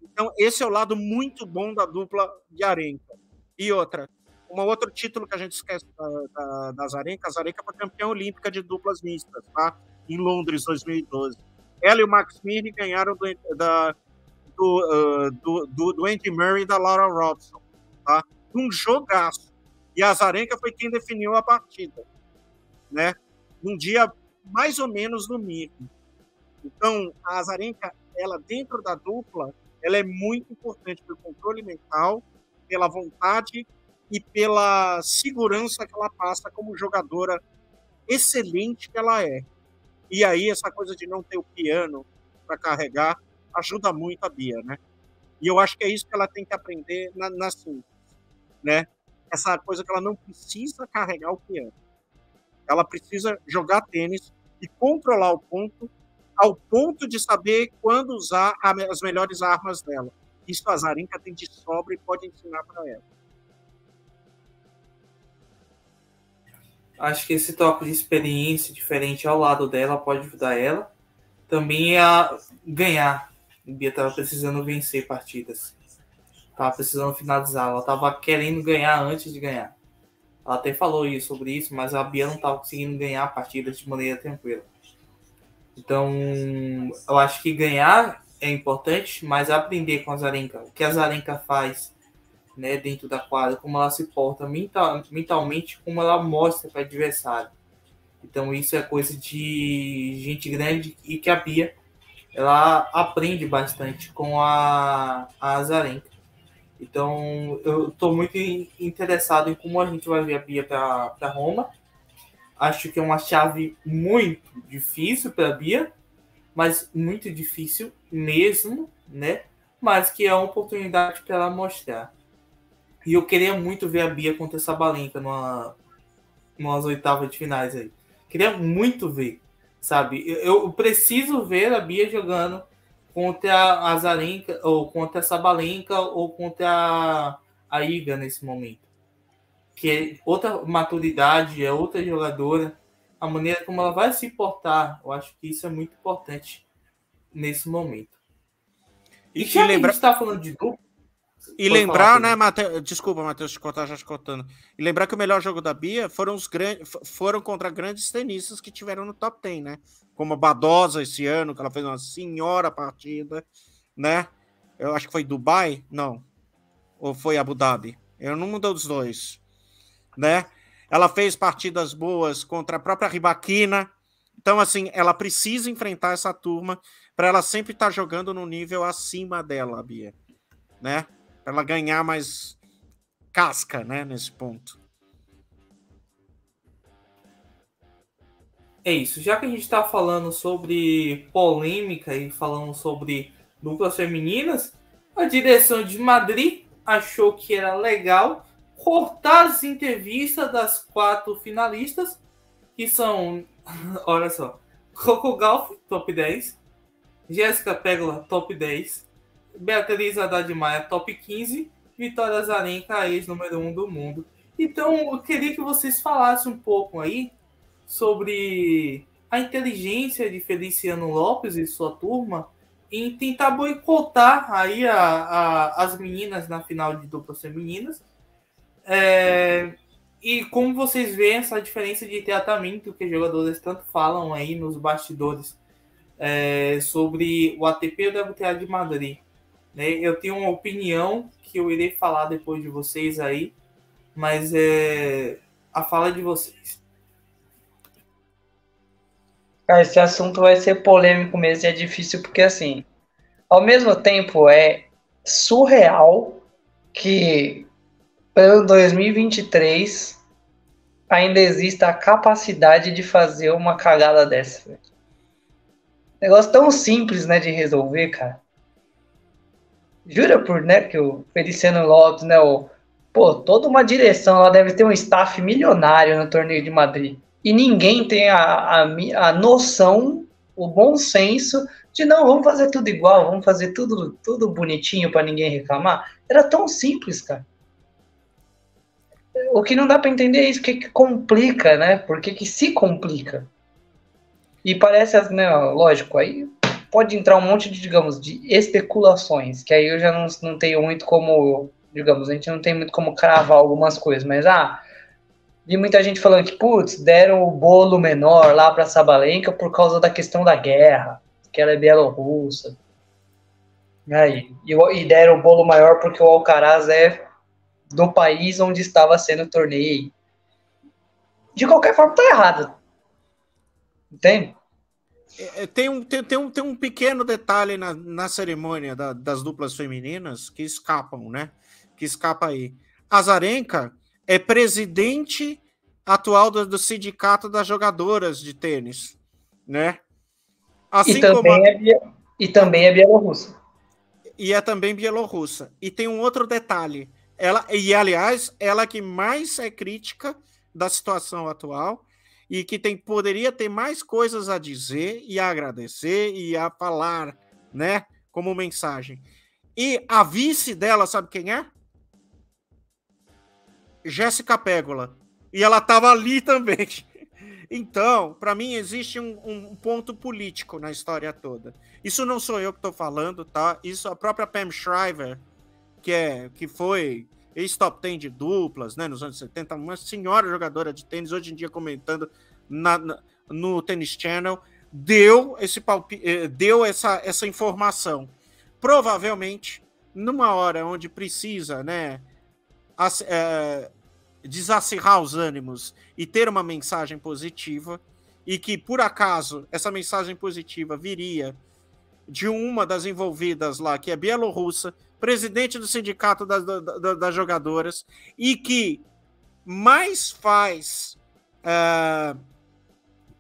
Então esse é o lado muito bom da dupla de Arenca. E outra, um outro título que a gente esquece da, da, da Zarenka, a Zarenka foi campeã olímpica de duplas mistas, tá? Em Londres, 2012. Ela e o Max Mirny ganharam do, da, do, uh, do, do, do, Andy Murray e da Laura Robson, tá? Um jogaço. E a Zarenka foi quem definiu a partida, né? Num dia mais ou menos no mínimo. Então, a Azarenka, ela dentro da dupla, ela é muito importante pelo controle mental, pela vontade e pela segurança que ela passa como jogadora excelente que ela é. E aí essa coisa de não ter o piano para carregar ajuda muito a Bia, né? E eu acho que é isso que ela tem que aprender na, na né? Essa coisa que ela não precisa carregar o piano. Ela precisa jogar tênis e controlar o ponto ao ponto de saber quando usar as melhores armas dela. Isso a Zarinka tem de sobra e pode ensinar para ela. Acho que esse toque de experiência diferente ao lado dela pode ajudar ela também a ganhar. A Bia estava precisando vencer partidas. Estava precisando finalizar. Ela estava querendo ganhar antes de ganhar. Ela até falou isso, sobre isso, mas a Bia não estava conseguindo ganhar partidas de maneira tranquila. Então, eu acho que ganhar é importante, mas aprender com a Zarenka, o que a Zarenka faz né, dentro da quadra, como ela se porta mental, mentalmente, como ela mostra para o adversário. Então, isso é coisa de gente grande e que a Bia ela aprende bastante com a, a Zarenka. Então, eu estou muito interessado em como a gente vai ver a Bia para Roma Acho que é uma chave muito difícil para a Bia, mas muito difícil mesmo, né? Mas que é uma oportunidade para ela mostrar. E eu queria muito ver a Bia contra essa Balenca numa, numas oitavas de finais aí. Queria muito ver, sabe? Eu, preciso ver a Bia jogando contra a Zarenka, ou contra a Sabalenka, ou contra a, a Iga nesse momento que é outra maturidade, é outra jogadora, a maneira como ela vai se portar, eu acho que isso é muito importante nesse momento. E, e já lembra... a gente está falando de duplo, e lembrar, né, Matheus? Desculpa, Matheus, te cortar já te cortando. E lembrar que o melhor jogo da Bia foram os grandes, foram contra grandes tenistas que tiveram no top 10, né? Como a Badosa esse ano, que ela fez uma senhora partida, né? Eu acho que foi Dubai, não. Ou foi Abu Dhabi? Eu não mudou dos dois né? Ela fez partidas boas contra a própria Ribaquina. Então, assim, ela precisa enfrentar essa turma para ela sempre estar tá jogando no nível acima dela, Bia, né? Para ela ganhar mais casca, né, nesse ponto. É isso. Já que a gente está falando sobre polêmica e falando sobre duplas femininas, a direção de Madrid achou que era legal cortar as entrevistas das quatro finalistas, que são, olha só, Coco Golf, top 10, Jéssica Pégola, top 10, Beatriz Haddad Maia, top 15, Vitória Zarenka, ex número 1 do mundo. Então, eu queria que vocês falassem um pouco aí sobre a inteligência de Feliciano Lopes e sua turma em tentar boicotar aí a, a, as meninas na final de duplas femininas é, e como vocês veem essa diferença de tratamento que os jogadores tanto falam aí nos bastidores é, sobre o ATP e o WTA de Madrid. Né? Eu tenho uma opinião que eu irei falar depois de vocês aí, mas é a fala de vocês. Esse assunto vai ser polêmico mesmo e é difícil porque assim, ao mesmo tempo é surreal que pelo 2023 ainda exista a capacidade de fazer uma cagada dessa. Negócio tão simples, né, de resolver, cara. Jura por, né, que o Feliciano Lopes, né, o, pô, toda uma direção, lá deve ter um staff milionário no torneio de Madrid. E ninguém tem a, a, a noção, o bom senso de não, vamos fazer tudo igual, vamos fazer tudo, tudo bonitinho para ninguém reclamar. Era tão simples, cara o que não dá para entender é isso, o que, que complica, né? Por que, que se complica? E parece, né, lógico, aí pode entrar um monte de, digamos, de especulações, que aí eu já não, não tenho muito como digamos, a gente não tem muito como cravar algumas coisas, mas ah, vi muita gente falando que, putz, deram o bolo menor lá para Sabalenka por causa da questão da guerra, que ela é bielorrussa. Aí, e, e deram o bolo maior porque o Alcaraz é do país onde estava sendo o torneio. De qualquer forma, tá errado. Entende? É, é, tem, um, tem, tem, um, tem um pequeno detalhe na, na cerimônia da, das duplas femininas que escapam, né? Que escapa aí. Azarenka é presidente atual do, do sindicato das jogadoras de tênis, né? Assim e, também como a... é, e também é bielorrussa. E é também bielorrussa. E tem um outro detalhe. Ela, e, aliás, ela que mais é crítica da situação atual e que tem, poderia ter mais coisas a dizer e a agradecer e a falar, né? Como mensagem. E a vice dela, sabe quem é? Jéssica Pégola. E ela estava ali também. Então, para mim, existe um, um, ponto político na história toda. Isso não sou eu que estou falando, tá? Isso a própria Pam Shriver, que, é, que foi ex-top 10 de duplas, né, nos anos 70, uma senhora jogadora de tênis, hoje em dia comentando na, na, no Tennis Channel, deu, esse palpi, eh, deu essa, essa informação. Provavelmente, numa hora onde precisa, né, é, desacirrar os ânimos e ter uma mensagem positiva, e que, por acaso, essa mensagem positiva viria de uma das envolvidas lá, que é bielorrussa, presidente do sindicato das, das, das jogadoras, e que mais faz uh,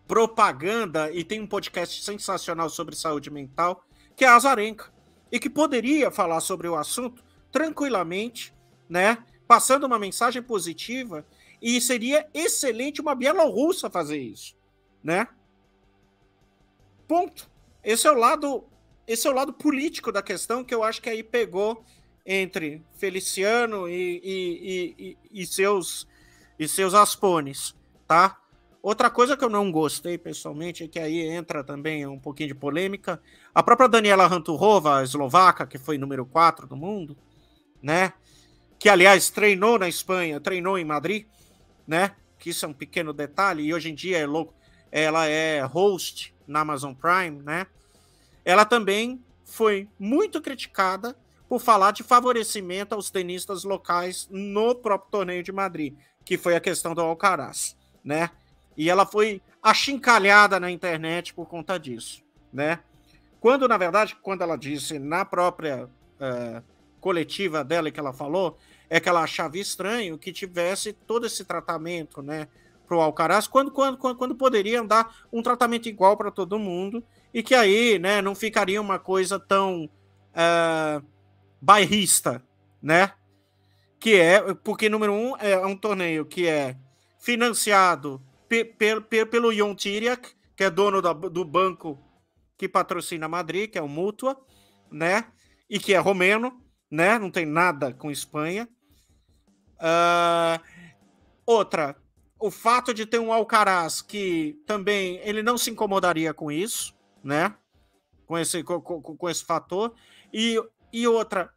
propaganda e tem um podcast sensacional sobre saúde mental, que é a Azarenka, e que poderia falar sobre o assunto tranquilamente, né? Passando uma mensagem positiva, e seria excelente uma bielorrussa fazer isso, né? Ponto. Esse é o lado esse é o lado político da questão que eu acho que aí pegou entre Feliciano e, e, e, e seus e seus aspones, tá? Outra coisa que eu não gostei pessoalmente, é que aí entra também um pouquinho de polêmica, a própria Daniela Ranturova, eslovaca, que foi número 4 do mundo, né? Que aliás treinou na Espanha, treinou em Madrid, né? Que isso é um pequeno detalhe, e hoje em dia é louco, ela é host na Amazon Prime, né? ela também foi muito criticada por falar de favorecimento aos tenistas locais no próprio torneio de Madrid, que foi a questão do Alcaraz, né? E ela foi achincalhada na internet por conta disso, né? Quando, na verdade, quando ela disse na própria uh, coletiva dela que ela falou, é que ela achava estranho que tivesse todo esse tratamento, né, para o Alcaraz, quando, quando, quando, quando poderiam dar um tratamento igual para todo mundo e que aí, né, não ficaria uma coisa tão uh, bairrista, né? Que é, porque número um é um torneio que é financiado pe pe pe pelo Jon Tiriak, que é dono da, do banco que patrocina Madrid, que é o Mútua, né? E que é romeno, né? Não tem nada com Espanha. Uh, outra, o fato de ter um Alcaraz que também ele não se incomodaria com isso, né? Com esse, com, com, esse fator. E, e outra,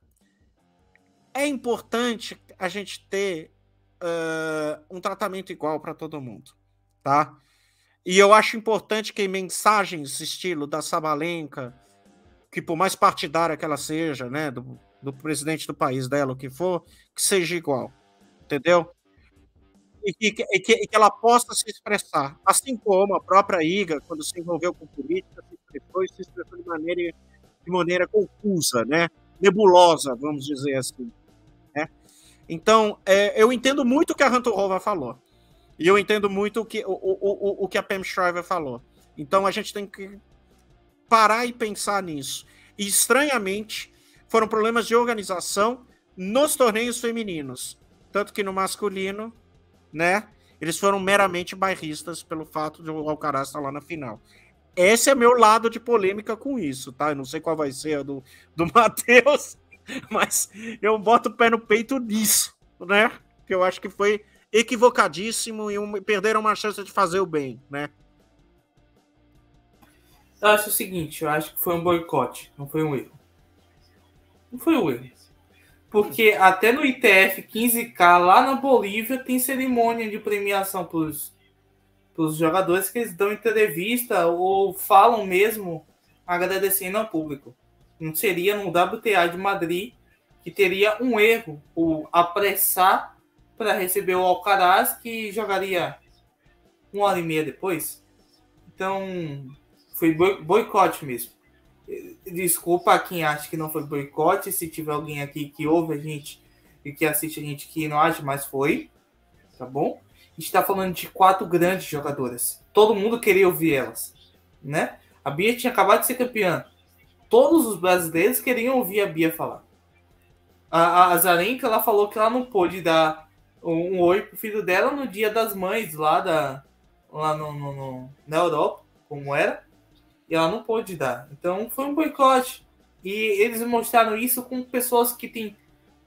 é importante a gente ter uh, um tratamento igual para todo mundo, tá? E eu acho importante que mensagens estilo da Sabalenka, que por mais partidária que ela seja, né, do, do presidente do país dela, o que for, que seja igual, entendeu? E que, e que, e que ela possa se expressar, assim como a própria Iga, quando se envolveu com política, expressou e se expressou de maneira, de maneira confusa, né? nebulosa, vamos dizer assim. Né? Então, é, eu entendo muito o que a Rantorova falou. E eu entendo muito o que, o, o, o, que a Pam Shriver falou. Então, a gente tem que parar e pensar nisso. E, estranhamente, foram problemas de organização nos torneios femininos. Tanto que no masculino, né? Eles foram meramente bairristas pelo fato de o Alcaraz estar lá na final. Esse é meu lado de polêmica com isso, tá? Eu não sei qual vai ser a do, do Matheus, mas eu boto o pé no peito nisso, né? Que eu acho que foi equivocadíssimo e um, perderam uma chance de fazer o bem, né? Eu acho o seguinte, eu acho que foi um boicote, não foi um erro. Não foi um erro. Porque até no ITF 15K, lá na Bolívia, tem cerimônia de premiação para os jogadores que eles dão entrevista ou falam mesmo agradecendo ao público. Não seria no WTA de Madrid que teria um erro, o apressar para receber o Alcaraz, que jogaria uma hora e meia depois. Então, foi boicote mesmo. Desculpa a quem acha que não foi boicote, se tiver alguém aqui que ouve a gente e que assiste a gente que não acha, mas foi, tá bom? A gente está falando de quatro grandes jogadoras. Todo mundo queria ouvir elas, né? A Bia tinha acabado de ser campeã. Todos os brasileiros queriam ouvir a Bia falar. A, a Zarenka, ela falou que ela não pôde dar um, um oi pro filho dela no dia das mães lá, da, lá no, no, no na Europa, como era e ela não pôde dar. Então foi um boicote. E eles mostraram isso com pessoas que têm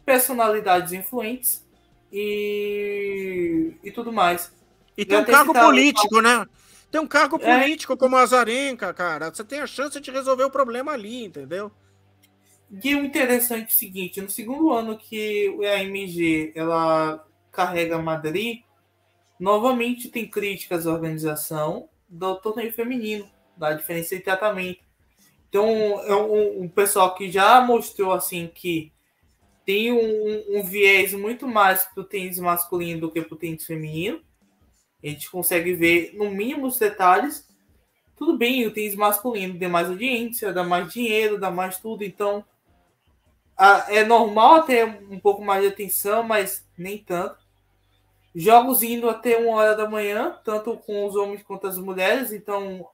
personalidades influentes e, e tudo mais. E tem um cargo político, né? Tem um cargo é. político como a Azarenka, cara. Você tem a chance de resolver o problema ali, entendeu? E o interessante é o seguinte, no segundo ano que a MG ela carrega Madrid, novamente tem críticas à organização do torneio feminino da diferença de tratamento. Então, é um, um pessoal que já mostrou assim que tem um, um viés muito mais para o tênis masculino do que para o tênis feminino. A gente consegue ver, no mínimo, os detalhes. Tudo bem, o tênis masculino tem mais audiência, dá mais dinheiro, dá mais tudo. Então, a, é normal ter um pouco mais de atenção, mas nem tanto. Jogos indo até uma hora da manhã, tanto com os homens quanto as mulheres. Então,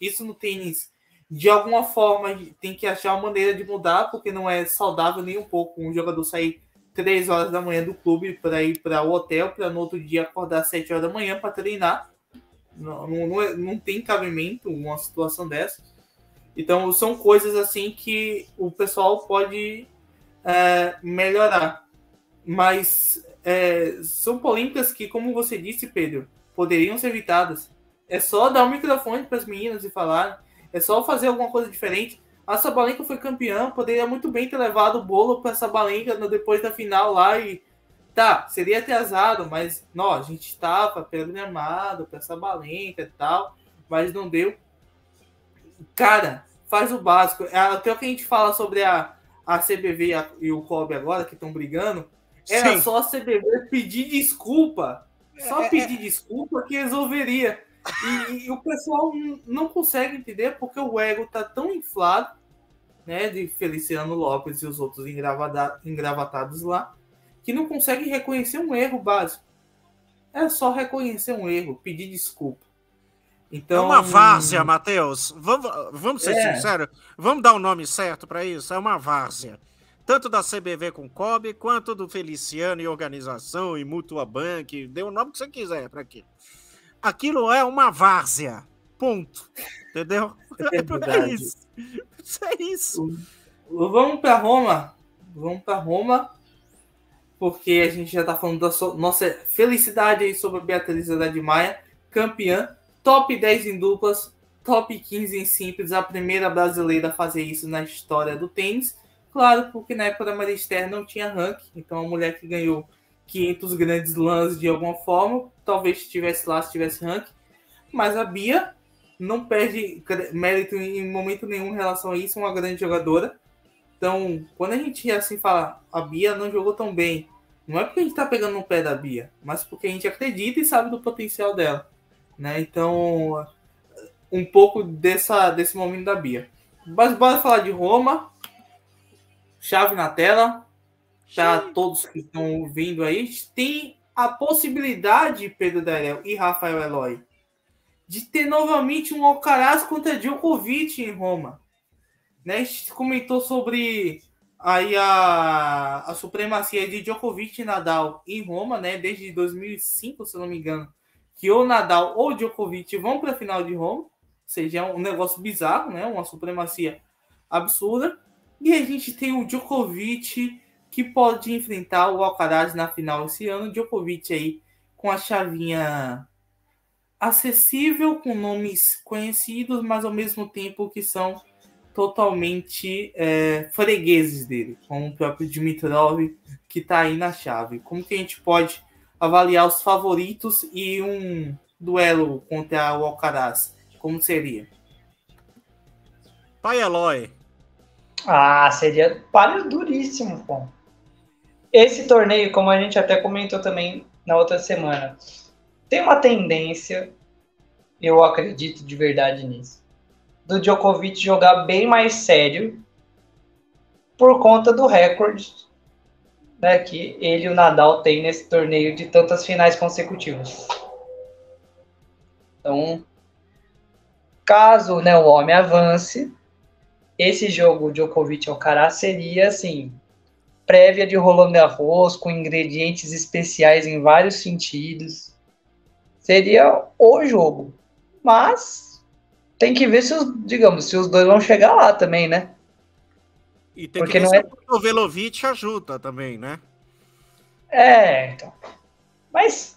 isso no tênis, de alguma forma, tem que achar uma maneira de mudar, porque não é saudável nem um pouco um jogador sair três horas da manhã do clube para ir para o hotel, para no outro dia acordar 7 horas da manhã para treinar. Não, não, é, não tem cabimento uma situação dessa. Então, são coisas assim que o pessoal pode é, melhorar. Mas é, são polêmicas que, como você disse, Pedro, poderiam ser evitadas. É só dar o um microfone para as meninas e falar. É só fazer alguma coisa diferente. A Sabalenka foi campeã, poderia muito bem ter levado o bolo para Sabalenka depois da final lá e tá, seria atrasado, mas não, a gente estava programado para Sabalenka e tal, mas não deu. Cara, faz o básico. É até o que a gente fala sobre a, a CBV e o Kobe agora, que estão brigando, era Sim. só a CBV pedir desculpa. Só é, pedir é... desculpa que resolveria. E, e, o pessoal não consegue entender porque o ego tá tão inflado, né, de Feliciano Lopes e os outros engravatados lá, que não consegue reconhecer um erro básico. É só reconhecer um erro, pedir desculpa. Então, é uma várzea, Matheus. Vamos, vamos ser é. sinceros. Vamos dar o nome certo para isso? É uma várzea. Tanto da CBV com Kobe, quanto do Feliciano e organização e Mutua Bank. Dê o nome que você quiser para aqui aquilo é uma várzea. Ponto. Entendeu? É, é isso. É isso. Vamos para Roma. Vamos para Roma. Porque a gente já está falando da so nossa felicidade aí sobre a Beatriz de Maia, campeã, top 10 em duplas, top 15 em simples, a primeira brasileira a fazer isso na história do tênis. Claro, porque na época da Maria Esther não tinha ranking, então a mulher que ganhou 500 grandes lãs de alguma forma. Talvez estivesse lá, se tivesse ranking. Mas a Bia não perde mérito em momento nenhum em relação a isso. É uma grande jogadora. Então, quando a gente assim fala, a Bia não jogou tão bem, não é porque a gente tá pegando no pé da Bia, mas porque a gente acredita e sabe do potencial dela. Né? Então, um pouco dessa, desse momento da Bia. Mas bora falar de Roma. Chave na tela para todos que estão ouvindo aí, tem a possibilidade, Pedro Darel e Rafael Eloy, de ter novamente um Alcaraz contra Djokovic em Roma. Né? A gente comentou sobre aí a, a supremacia de Djokovic e Nadal em Roma, né? Desde 2005, se não me engano, que ou Nadal ou Djokovic vão para a final de Roma, ou seja, é um negócio bizarro, né? Uma supremacia absurda. E a gente tem o Djokovic que pode enfrentar o Alcaraz na final esse ano. Djokovic aí com a chavinha acessível, com nomes conhecidos, mas ao mesmo tempo que são totalmente é, fregueses dele, como o próprio Dimitrov, que está aí na chave. Como que a gente pode avaliar os favoritos e um duelo contra o Alcaraz? Como seria? Pai Eloy. Ah, seria palio duríssimo, pô. Esse torneio, como a gente até comentou também na outra semana, tem uma tendência, eu acredito de verdade nisso, do Djokovic jogar bem mais sério por conta do recorde né, que ele e o Nadal têm nesse torneio de tantas finais consecutivas. Então, caso né, o homem avance, esse jogo Djokovic Alcaraz seria assim prévia de Roland Garros com ingredientes especiais em vários sentidos. Seria o jogo. Mas tem que ver se os, digamos, se os dois vão chegar lá também, né? E tem Porque que ver não se é... o Velovic ajuda também, né? É, então. Mas.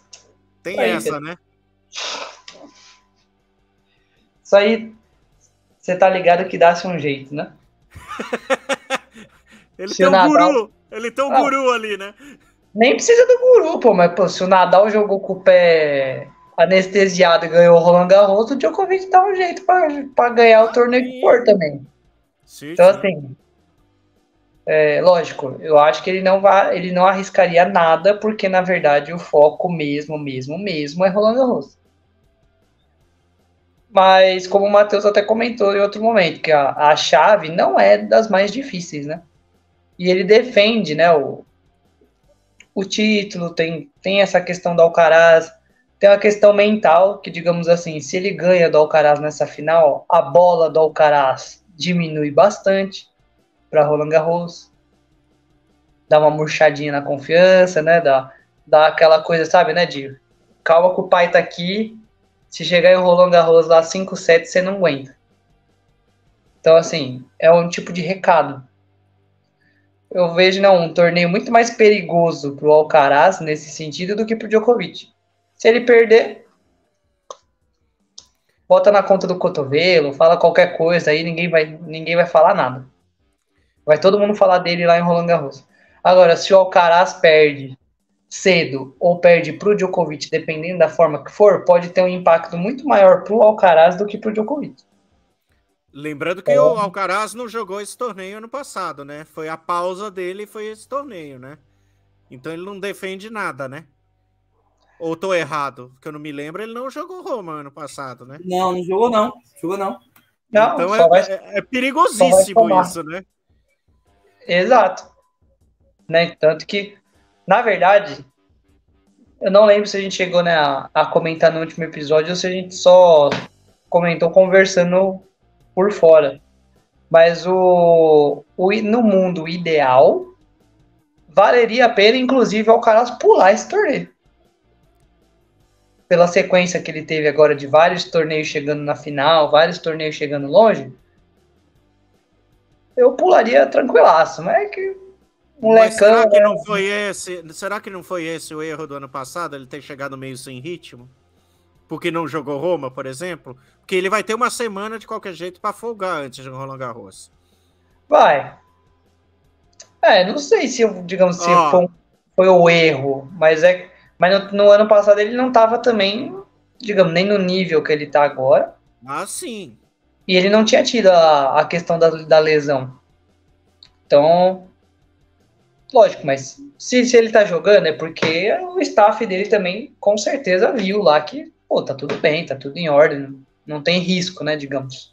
Tem essa, né? Isso aí. Você tá ligado que dá-se um jeito, né? Ele se tem um Nadal... guru. Ele tem um ah, guru ali, né? Nem precisa do guru, pô, mas pô, se o Nadal jogou com o pé anestesiado e ganhou o Roland Garros, o Djokovic dá um jeito para ganhar o torneio de for também. Sim, então, sim. assim, é, lógico, eu acho que ele não vai, ele não arriscaria nada, porque na verdade o foco mesmo, mesmo, mesmo é Roland Garros. Mas como o Matheus até comentou em outro momento, que a, a chave não é das mais difíceis, né? E ele defende, né, o, o título, tem, tem essa questão do Alcaraz, tem uma questão mental, que digamos assim, se ele ganha do Alcaraz nessa final, a bola do Alcaraz diminui bastante para Roland Garros. Dá uma murchadinha na confiança, né? Dá, dá aquela coisa, sabe, né, de calma que o pai tá aqui, se chegar em Roland Garros lá 5 7 você não aguenta. Então, assim, é um tipo de recado eu vejo não, um torneio muito mais perigoso para o Alcaraz nesse sentido do que para o Djokovic. Se ele perder, bota na conta do cotovelo, fala qualquer coisa aí, ninguém vai, ninguém vai falar nada. Vai todo mundo falar dele lá em Roland Garros. Agora, se o Alcaraz perde cedo ou perde para o Djokovic, dependendo da forma que for, pode ter um impacto muito maior para o Alcaraz do que para o Djokovic. Lembrando que é. o Alcaraz não jogou esse torneio ano passado, né? Foi a pausa dele foi esse torneio, né? Então ele não defende nada, né? Ou tô errado? Porque eu não me lembro, ele não jogou Roma ano passado, né? Não, não jogou não. Jogou não. não então é, vai, é, é, perigosíssimo isso, né? Exato. Né? Tanto que, na verdade, eu não lembro se a gente chegou né, a, a comentar no último episódio ou se a gente só comentou conversando por fora. Mas o, o no mundo ideal, valeria a pena, inclusive, o Alcaraz pular esse torneio. Pela sequência que ele teve agora de vários torneios chegando na final, vários torneios chegando longe, eu pularia tranquilaço, mas é que Mas será que não foi esse? Será que não foi esse o erro do ano passado? Ele ter chegado meio sem ritmo? Porque não jogou Roma, por exemplo, porque ele vai ter uma semana de qualquer jeito para folgar antes de Roland Garros. Vai. É, não sei se, digamos, se oh. foi, foi, o erro, mas é, mas no, no, ano passado ele não estava também, digamos, nem no nível que ele está agora. Ah, sim. E ele não tinha tido a, a questão da, da lesão. Então, lógico, mas se, se ele tá jogando é porque o staff dele também com certeza viu lá que pô, tá tudo bem, tá tudo em ordem, não tem risco, né, digamos.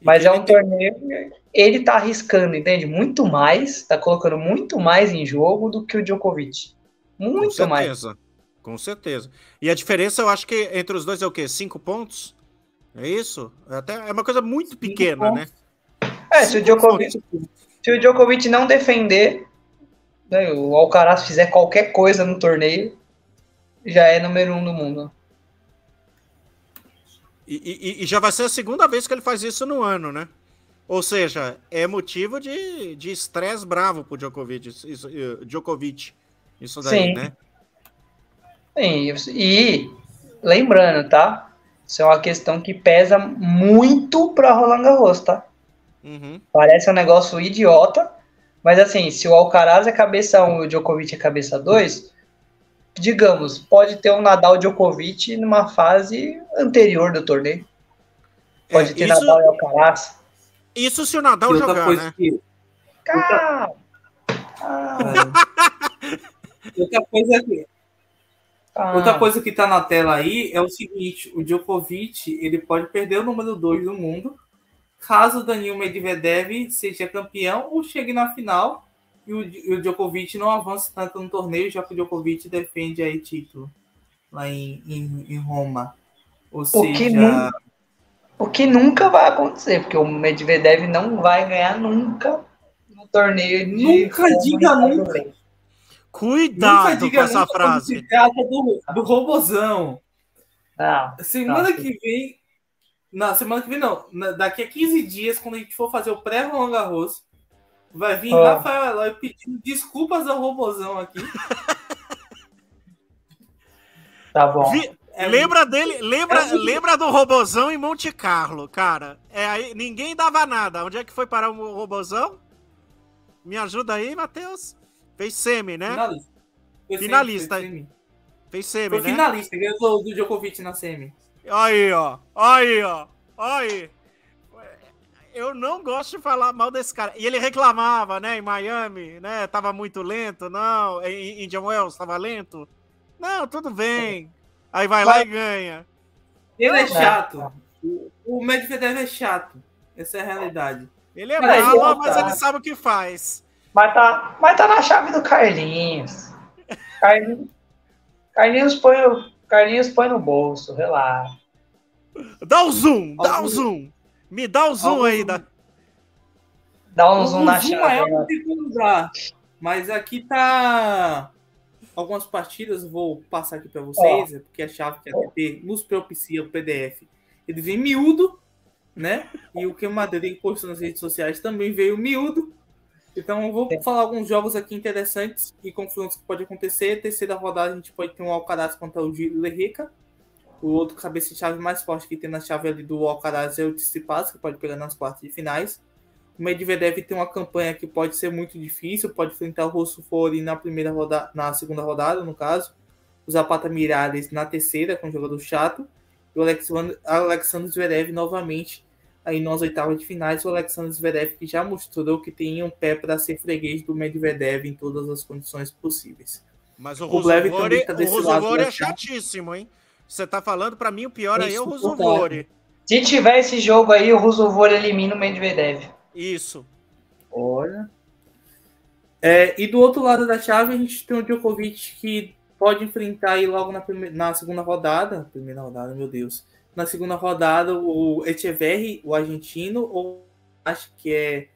Mas é um torneio, ele tá arriscando, entende? Muito mais, tá colocando muito mais em jogo do que o Djokovic. Muito com mais. certeza, Com certeza. E a diferença, eu acho que entre os dois é o quê? Cinco pontos? É isso? É até, é uma coisa muito Cinco pequena, pontos. né? É, se o, Djokovic, se o Djokovic não defender, né, o Alcaraz fizer qualquer coisa no torneio, já é número um do mundo. E, e, e, já vai ser a segunda vez que ele faz isso no ano, né? Ou seja, é motivo de estresse bravo pro Djokovic, isso, Djokovic, isso daí, Sim. né? Sim, e lembrando, tá? Isso é uma questão que pesa muito para Roland Garros, tá? Uhum. Parece um negócio idiota, mas assim, se o Alcaraz é cabeça 1 e o Djokovic é cabeça 2, digamos, pode ter um Nadal Djokovic numa fase anterior do torneio. Pode é, ter isso, Nadal e Alcaraz. Isso se o Nadal jogar, né? Que... Cara... Ah. Outra coisa aqui. Ah. Outra coisa que tá na tela aí é o seguinte: o Djokovic ele pode perder o número 2 do mundo caso o Danil Medvedev seja campeão ou chegue na final e o, e o Djokovic não avance tanto no torneio, já que o Djokovic defende aí título lá em, em, em Roma. Ou seja. Nunca, o que nunca vai acontecer, porque o Medvedev não vai ganhar nunca no torneio de. Nunca diga nunca. Cuidado Nunca com essa frase. Do, do robozão. Não, semana não, que vem. Na semana que vem, não. Na, daqui a 15 dias, quando a gente for fazer o pré-Roland Garros, vai vir oh. Rafael Eloy pedindo desculpas ao robozão aqui. Tá bom. Vi, é lembra dele, lembra, é lembra do robozão em Monte Carlo, cara. É aí, ninguém dava nada. Onde é que foi parar o robozão? Me ajuda aí, Matheus. Fez semi, né? Finalista. Fez finalista. Semi, fez semi. Fez semi, Foi né? finalista, ganhou do Djokovic na semi. Aí, ó. Aí, ó. Aí. Eu não gosto de falar mal desse cara. E ele reclamava, né, em Miami, né? Tava muito lento, não. Em Indian Wells tava lento. Não, tudo bem. Aí vai Mas... lá e ganha. Ele é chato. O Medvedev é chato. Essa é a realidade. Ele é mal, mas ele sabe o que faz. Mas tá, mas tá na chave do Carlinhos. Carlinhos, Carlinhos, põe, Carlinhos põe no bolso, relaxa. Dá o um zoom, dá o um zoom. Me dá o um zoom aí. Dá, dá um zoom na chave. É usar, mas aqui tá algumas partidas, vou passar aqui para vocês, oh. porque a chave que a TP nos propicia o PDF. Ele vem miúdo, né? E o que o Madrid postou nas redes sociais também veio miúdo. Então, eu vou falar alguns jogos aqui interessantes e confrontos que pode acontecer. Terceira rodada, a gente pode ter um Alcaraz contra o Gil Lerrica. O outro cabeça de chave mais forte que tem na chave ali do Alcaraz é o Tsitsipas, que pode pegar nas quartas de finais. O Medvedev tem uma campanha que pode ser muito difícil, pode enfrentar o Rosso Fori na primeira rodada, na segunda rodada, no caso. O Zapata Miralles na terceira, com um jogador chato. E o Alexandre, Alexandre Zverev novamente aí nas oitavas de finais, o Alexander Zverev que já mostrou que tem um pé para ser freguês do Medvedev em todas as condições possíveis. Mas o, o Rusovori, tá o Rusovori é chatíssimo, hein? Você tá falando para mim o pior aí é o Rusovori. Se tiver esse jogo aí, o Rusovori elimina o Medvedev. Isso. Olha. É, e do outro lado da chave, a gente tem o Djokovic que pode enfrentar aí logo na, primeira, na segunda rodada. Primeira rodada, meu Deus na segunda rodada o Echeverri, o argentino, ou acho que é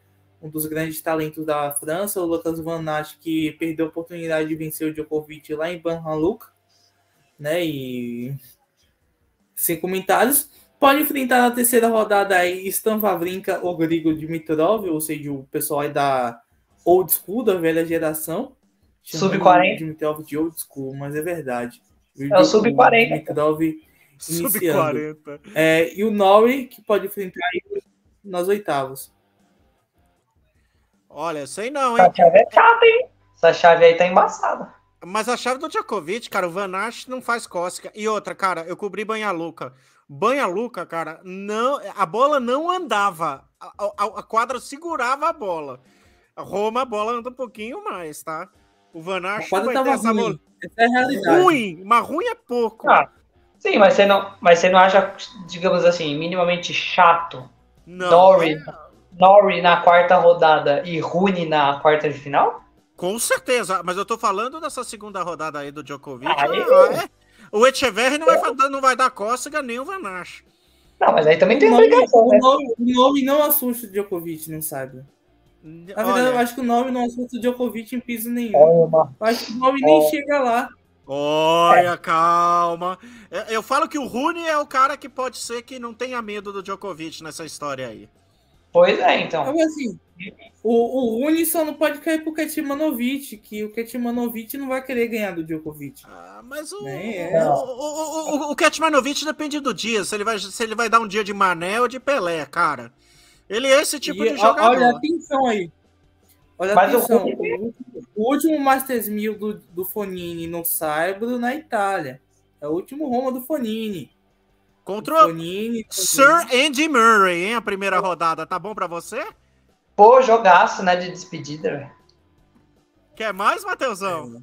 um dos grandes talentos da França, o Lucas Van Aert, que perdeu a oportunidade de vencer o Djokovic lá em Banhaluca, né? E sem comentários. Pode enfrentar na terceira rodada aí Stan Wawrinka ou Grigor Dimitrov, ou seja, o pessoal aí da old school, da velha geração. Sub-40. Dimitrov de old school, mas é verdade. É o sub-40. Dimitrov Sub-40. É, e o Norway, que pode enfrentar nas oitavas. Olha, sei não, hein? Essa chave é chata, hein? Essa chave aí tá embaçada. Mas a chave do Djokovic, cara, o Van Aert não faz cócega. E outra, cara, eu cobri Banha Luca. Banha Luca, cara, não, a bola não andava. A, a, a, quadra segurava a bola. Roma, a bola anda um pouquinho mais, tá? O Van Aert não vai ter essa ruim. Essa é a realidade. Ruim, mas ruim é pouco. Ah, Sim, mas você não, mas você não acha, digamos assim, minimamente chato? Não. Nori, Nori na quarta rodada e Rune na quarta de final? Com certeza, mas eu tô falando dessa segunda rodada aí do Djokovic. Ah, ah, é? O Echeverri não, vai, não vai dar cócega nem o Vanache. Não, mas aí também tem obrigação, né? O nome, o nome não assusta o Djokovic, não sabe? Na verdade, eu acho que o nome não assusta o Djokovic em piso nenhum. Eu acho que o nome nem chega lá. Olha, é. calma. É, eu falo que o Rune é o cara que pode ser que não tenha medo do Djokovic nessa história aí. Pois é, então. Então, assim, o, o Rune só não pode cair pro Ketmanovic, que o Ketmanovic não vai querer ganhar do Djokovic. Ah, mas o, é. o, o, o, o Ketmanovic depende do dia, se ele, vai, se ele vai dar um dia de Mané ou de Pelé, cara. Ele é esse tipo e, de jogador. Olha atenção aí. Olha Mas atenção. O, o último Masters 1000 do, do Fonini no Saibro na Itália. É o último Roma do Fonini. Contra Fonini, Sir Andy Murray, hein? A primeira rodada. Tá bom para você? Pô, jogaço, né? De despedida, velho. Quer mais, Matheusão? É.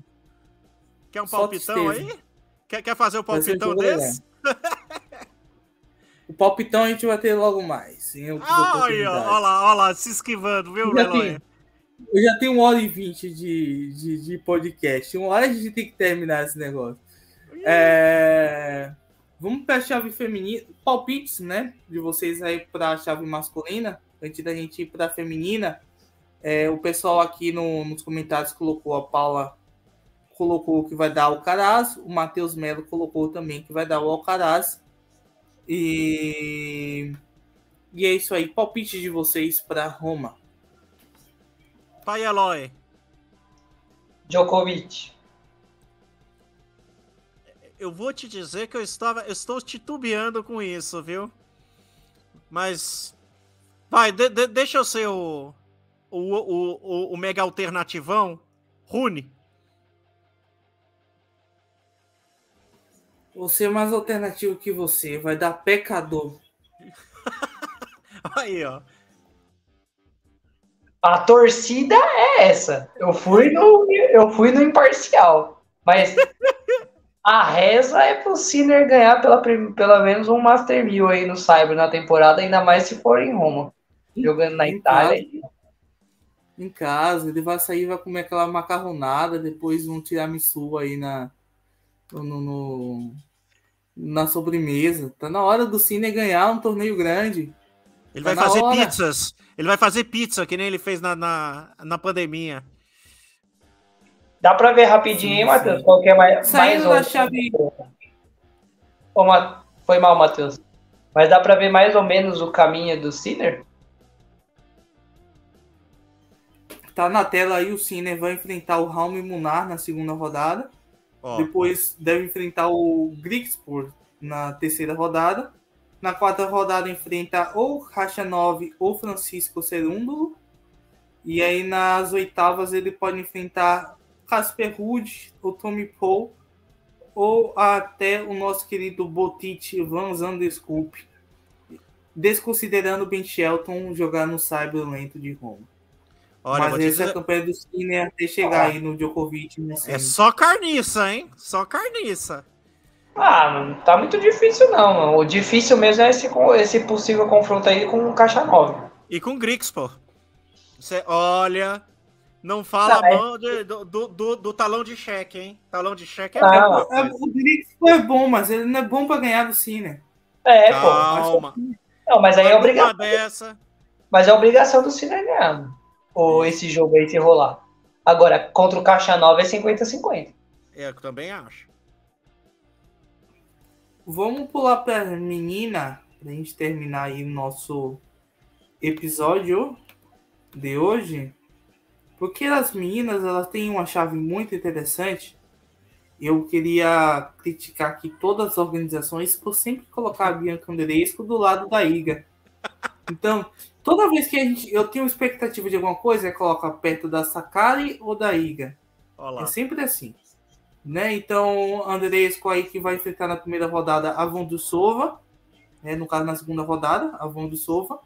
Quer um Só palpitão aí? Quer, quer fazer o palpitão desse? o palpitão a gente vai ter logo mais. Ah, olha lá, olha lá, se esquivando, viu, Leloy? Eu já tenho uma hora e vinte de, de, de, podcast. Uma hora a gente tem que terminar esse negócio. É... Vamos para a chave feminina. Palpites, né? De vocês aí para a chave masculina. Antes da gente ir para a feminina. É, o pessoal aqui no, nos comentários colocou a Paula colocou que vai dar o Alcaraz, o Matheus Melo colocou também que vai dar o Alcaraz. E, e é isso aí. Palpite de vocês para Roma. Pai Eloy. Djokovic. Eu vou te dizer que eu estava, eu estou titubeando com isso, viu? Mas vai, de, de, deixa eu ser o, o, o, o, o mega alternativão, Rune. Você é mais alternativo que você, vai dar pecador. Aí, ó. A torcida é essa. Eu fui no, eu fui no imparcial. Mas a reza é pro Sinner ganhar pela, pelo menos um Master 1000 aí no Cyber na temporada, ainda mais se for em Roma. Jogando na Itália. Casa, em casa, ele vai sair, vai comer aquela macarronada, depois um tiramisu aí na, no, no, na sobremesa. Tá na hora do Cine ganhar um torneio grande. Ele tá vai fazer hora. pizzas. Ele vai fazer pizza, que nem ele fez na, na, na pandemia. Dá pra ver rapidinho, hein, Matheus? Qual que é mais. Saindo mais da chave. Foi mal, Matheus. Mas dá pra ver mais ou menos o caminho do Sinner? Tá na tela aí, o Sinner vai enfrentar o Raul Munar na segunda rodada. Oh. Depois deve enfrentar o Grigspor na terceira rodada. Na quarta rodada enfrenta ou Racha 9 ou Francisco Cerúndulo. E aí nas oitavas ele pode enfrentar Casper Ruud ou Tommy Paul ou até o nosso querido Botit Van Zanderscoop, desconsiderando Ben Shelton jogar no Cyber Lento de Roma. Olha, Mas essa dizer... é a campanha do Cine até chegar aí no Djokovic. No é só carniça, hein? Só carniça. Ah, não tá muito difícil, não. O difícil mesmo é esse, esse possível confronto aí com o Caixa 9. E com o Grix, pô. Você olha. Não fala tá, mal de, do, do, do, talão de cheque, hein? Talão de cheque é ah, bom. É, o Grix é bom, mas ele não é bom pra ganhar do Cine. É, Calma. pô. Não, mas aí é obrigação. Dessa... Mas é obrigação do Cine ganhar ou esse jogo aí se rolar. Agora, contra o Caixa Nova é 50-50. É, eu também acho. Vamos pular para menina, para a gente terminar aí o nosso episódio de hoje. Porque as meninas, elas têm uma chave muito interessante. Eu queria criticar aqui todas as organizações por sempre colocar a Bianca Andresco do lado da Iga. Então, toda vez que a gente, eu tenho expectativa de alguma coisa, é colocar perto da Sakari ou da Iga. Olá. É sempre assim. Né? Então, Andresco aí que vai enfrentar na primeira rodada a Vondusova, né? no caso na segunda rodada, a Vondusova.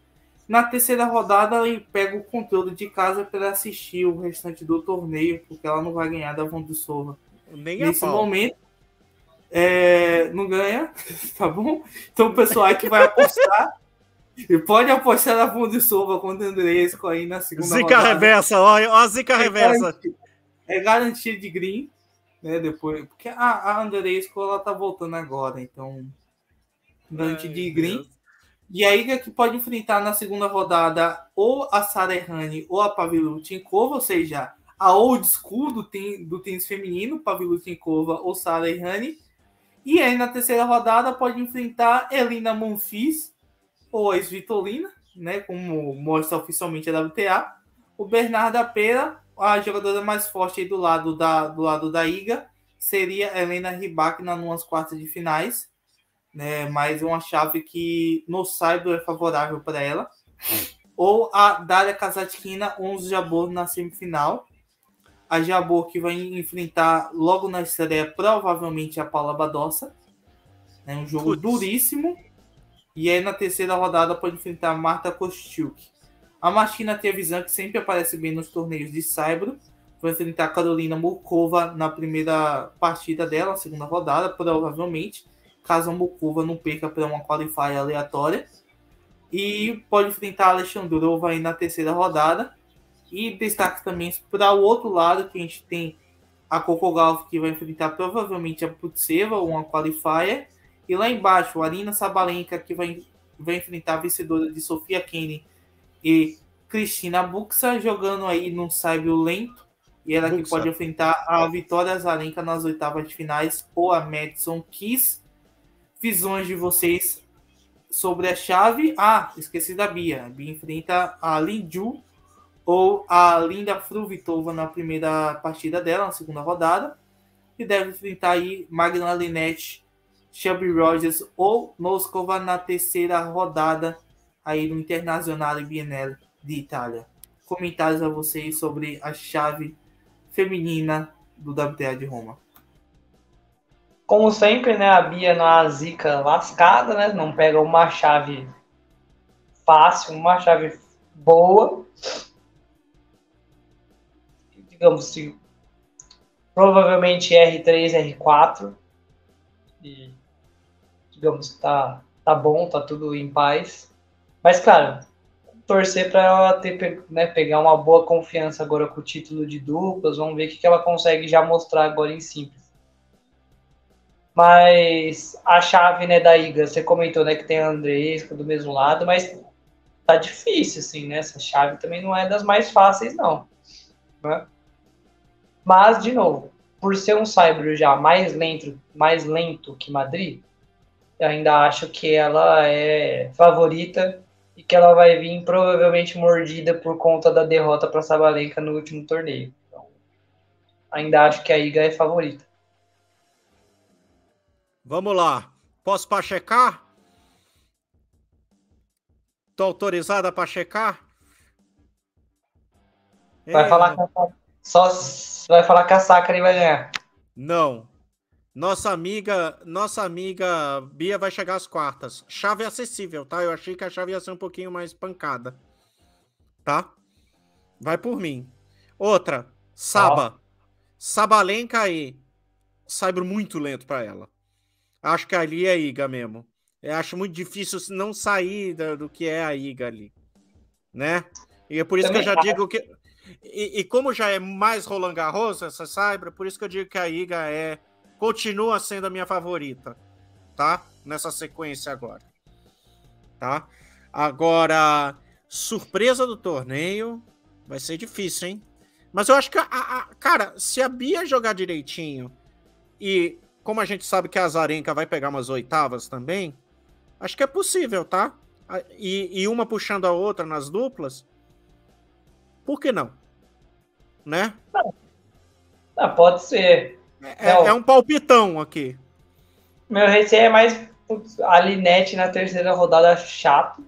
Na terceira rodada, ele pega o controle de casa para assistir o restante do torneio, porque ela não vai ganhar da Vondusova. Nem Nesse momento, é, não ganha, tá bom? Então o pessoal que vai apostar e pode apostar na Fundisova contra o Andresco aí na segunda Zica rodada. reversa, olha, a zica é reversa. É garantia de green, né? Depois, porque a, a Andresco ela tá voltando agora, então garantia de green. Deus. E aí que pode enfrentar na segunda rodada ou a Sara Errani ou a Pavilutenkova, ou seja, a old school do, ten, do tênis feminino, Pavilutenkova ou Sara Errani. E aí na terceira rodada pode enfrentar Elina Monfils ou a Svitolina, né, como mostra oficialmente a WTA, o Bernardo Pera, a jogadora mais forte do lado da, do lado da Iga, seria Helena Ribac nas quartas de finais, né, mais uma chave que no Cyber é favorável para ela. ou a Daria Kazatkina 11 Jabor na semifinal. A Jabor que vai enfrentar logo na estreia provavelmente a Paula Badossa. É um jogo duríssimo. E aí na terceira rodada pode enfrentar Marta Kostiuk. A Martina Trevisan, que sempre aparece bem nos torneios de Saibro, vai enfrentar Carolina Murkova na primeira partida dela, na segunda rodada, provavelmente, caso a Murkova não perca para uma qualifier aleatória. E pode enfrentar a Alexandrova aí na terceira rodada. E destaque também para o outro lado, que a gente tem a Coco Gauff, que vai enfrentar provavelmente a Putseva, uma qualifier. E lá embaixo, Arina Sabalenka, que vai, vai enfrentar a vencedora de Sofia Kenny e Cristina Buxa, jogando aí num saibro lento. E ela Buxa. que pode enfrentar a Vitória Zarenka nas oitavas de finais ou a Madison Kiss. Visões de vocês sobre a chave. Ah, esqueci da Bia. A Bia enfrenta a Linju ou a Linda Fruvitova na primeira partida dela, na segunda rodada. E deve enfrentar aí Magna Linette, Shelby Rogers ou Noskova na terceira rodada aí no Internacional Bienal de Itália. Comentários a vocês sobre a chave feminina do WTA de Roma. Como sempre, né, a Bia na zica lascada, né? Não pega uma chave fácil, uma chave boa. Digamos assim, provavelmente R3, R4. E digamos tá tá bom, tá tudo em paz. Mas claro, torcer para ela ter, né, pegar uma boa confiança agora com o título de duplas. Vamos ver o que ela consegue já mostrar agora em simples. Mas a chave né, da Iga, você comentou né, que tem a Andresca do mesmo lado, mas tá difícil, assim, né? Essa chave também não é das mais fáceis, não. Né? Mas, de novo, por ser um Cyber já mais lento, mais lento que Madrid, eu ainda acho que ela é favorita e que ela vai vir provavelmente mordida por conta da derrota para Sabalenka no último torneio. Então, ainda acho que a Iga é favorita. Vamos lá. Posso para checar? Tô autorizada para checar? Vai é... falar só vai falar que a vai ganhar. Não. Nossa amiga, nossa amiga Bia vai chegar às quartas. Chave acessível, tá? Eu achei que a chave ia ser um pouquinho mais pancada. Tá? Vai por mim. Outra, Saba. Oh. Sabalenka aí. Saibro muito lento para ela. Acho que ali é Iga mesmo. Eu acho muito difícil não sair do, que é a Iga ali. Né? E é por isso Também que eu já digo que. E, e, como já é mais Roland Garros, essa Saibro, por isso que eu digo que a Iga é continua sendo a minha favorita, tá? Nessa sequência agora. Tá? Agora, surpresa do torneio vai ser difícil, hein? Mas eu acho que, a, a, cara, se a Bia jogar direitinho e como a gente sabe que a Zarenka vai pegar umas oitavas também, acho que é possível, tá? E, e uma puxando a outra nas duplas, por que não? Né? Ah, pode ser. É, é, um palpitão aqui. Meu receio é mais a Linette na terceira rodada chato.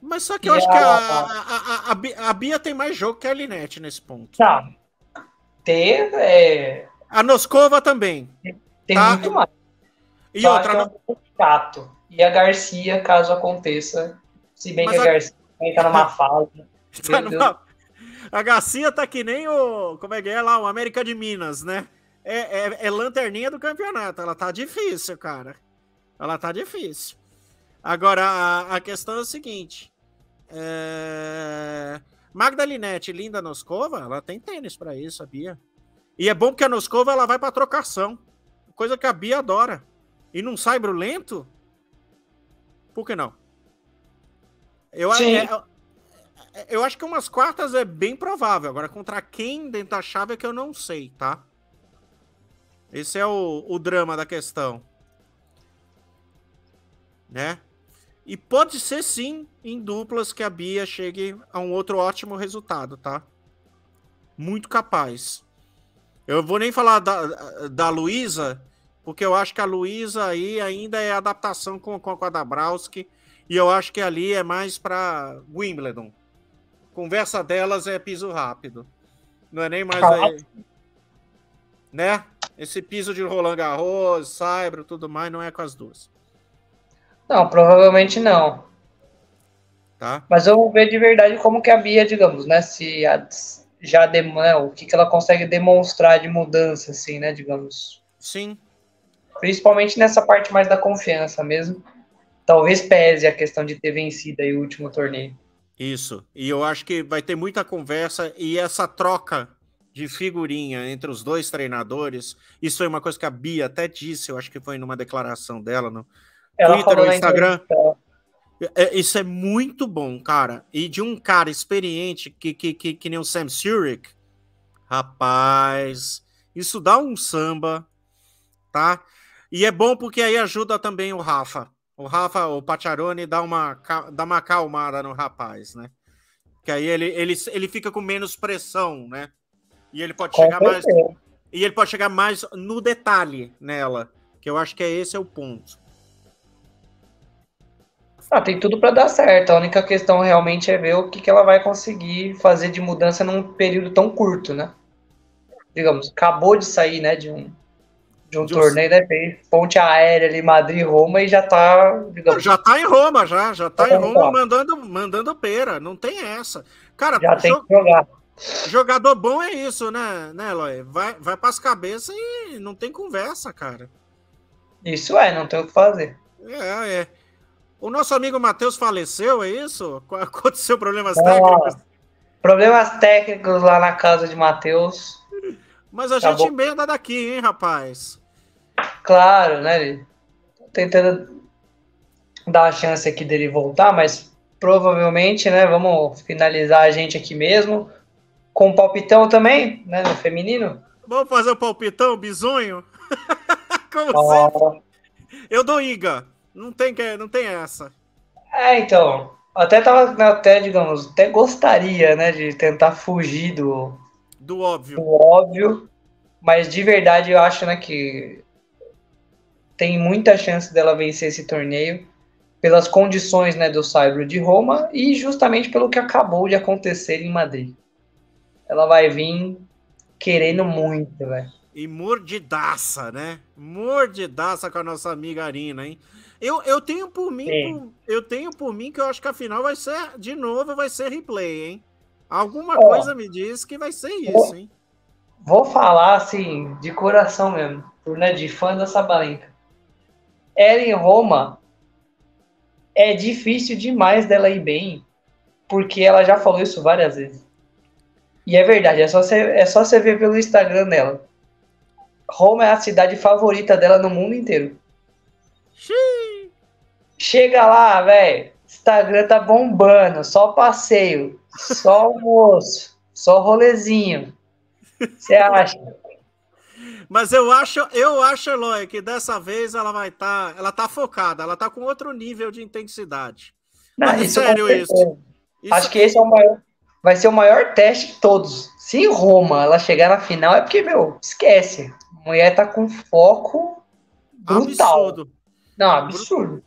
Mas só que eu acho a... que a, a, a, a, Bia tem mais jogo que a Linette nesse ponto. Tá. Ter é. A Noscova também. Tem tá? muito mais. E só outra. É um chato. E a Garcia, caso aconteça. Se bem Mas que a, Garcia tá numa fase. Tá numa... A Garcia tá que nem o. Como é que é lá? O América de Minas, né? É, é, é lanterninha do campeonato. Ela tá difícil, cara. Ela tá difícil. Agora, a, a questão é o seguinte. É... Magdalinete Linda Noscova, ela tem tênis para isso, a Bia. E é bom que a Noscova ela vai para trocação. Coisa que a Bia adora. E num saibro lento? Por que não? Eu, é, é, eu acho que umas quartas é bem provável. Agora, contra quem dentro da chave é que eu não sei, tá? Esse é o, o drama da questão. Né? E pode ser sim em duplas que a Bia chegue a um outro ótimo resultado, tá? Muito capaz. Eu vou nem falar da, da Luísa, porque eu acho que a Luísa aí ainda é adaptação com, com a Dabrowski. E eu acho que ali é mais para Wimbledon. Conversa delas é piso rápido. Não é nem mais aí, né? Esse piso de Roland Garros, Saibro, tudo mais, não é com as duas. Não, provavelmente não. Tá? Mas vamos ver de verdade como que a Bia, digamos, né? Se a, já né, o que, que ela consegue demonstrar de mudança, assim, né? Digamos. Sim. Principalmente nessa parte mais da confiança mesmo. Talvez pese a questão de ter vencido aí o último torneio. Isso. E eu acho que vai ter muita conversa e essa troca de figurinha entre os dois treinadores. Isso foi uma coisa que a Bia até disse, eu acho que foi numa declaração dela no Ela Twitter ou Instagram. É, isso é muito bom, cara. E de um cara experiente que, que, que, que nem o Sam Surik, rapaz, isso dá um samba, tá? E é bom porque aí ajuda também o Rafa. O Rafa, o Pacharone, dá uma, dá uma acalmada no rapaz, né? Que aí ele, ele, ele fica com menos pressão, né? E ele pode com chegar mais. E ele pode chegar mais no detalhe nela. Que eu acho que é esse é o ponto. Ah, tem tudo para dar certo. A única questão realmente é ver o que, que ela vai conseguir fazer de mudança num período tão curto, né? Digamos, acabou de sair, né, de um, de um de torneio, né? Fez ponte aérea ali, Madrid-Roma e já tá. Digamos, já tá em Roma, já. Já tá em Roma mandando, mandando pera. Não tem essa. Cara, já tem que jogar. Jogador bom é isso, né, né, Eloy? Vai, vai pras cabeças e não tem conversa, cara. Isso é, não tem o que fazer. É, é. O nosso amigo Matheus faleceu, é isso? Aconteceu problemas técnicos? Problemas técnicos lá na casa de Matheus. Mas a Acabou. gente emenda daqui, hein, rapaz? Claro, né? Tô tentando dar a chance aqui dele voltar, mas provavelmente, né? Vamos finalizar a gente aqui mesmo. Com o palpitão também, né? No feminino. Vamos fazer o palpitão, bisonho? Como sempre. Eu dou Iga. Não tem, não tem essa. É, então. Até tava, até, digamos, até gostaria, né, de tentar fugir do. Do óbvio. Do óbvio. Mas de verdade eu acho, né, que tem muita chance dela vencer esse torneio pelas condições, né, do Saibro de Roma e justamente pelo que acabou de acontecer em Madrid. Ela vai vir querendo muito, velho. E mordidaça, né? Mordidaça com a nossa amiga Arina, hein? Eu, eu tenho por mim, por, eu tenho por mim que eu acho que a final vai ser, de novo, vai ser replay, hein? Alguma coisa me diz que vai ser isso, vou, hein? Vou falar assim, de coração mesmo, por, né, de fã da Sabalenka. Ela em Roma é difícil demais dela ir bem, porque ela já falou isso várias vezes. E é verdade, é só você, é só você ver pelo Instagram dela. Roma é a cidade favorita dela no mundo inteiro. Xiii. Chega lá, velho. Instagram tá bombando, só passeio, só almoço, só rolezinho. Você acha? Mas eu acho, eu acho, Eloy, que dessa vez ela vai estar, tá, ela tá focada, ela tá com outro nível de intensidade. Não, Mas, isso sério isso. isso. Acho que esse é o maior, vai ser o maior teste de todos. Se Roma ela chegar na final é porque, meu, esquece. A mulher tá com foco brutal. Absurdo. Não, absurdo.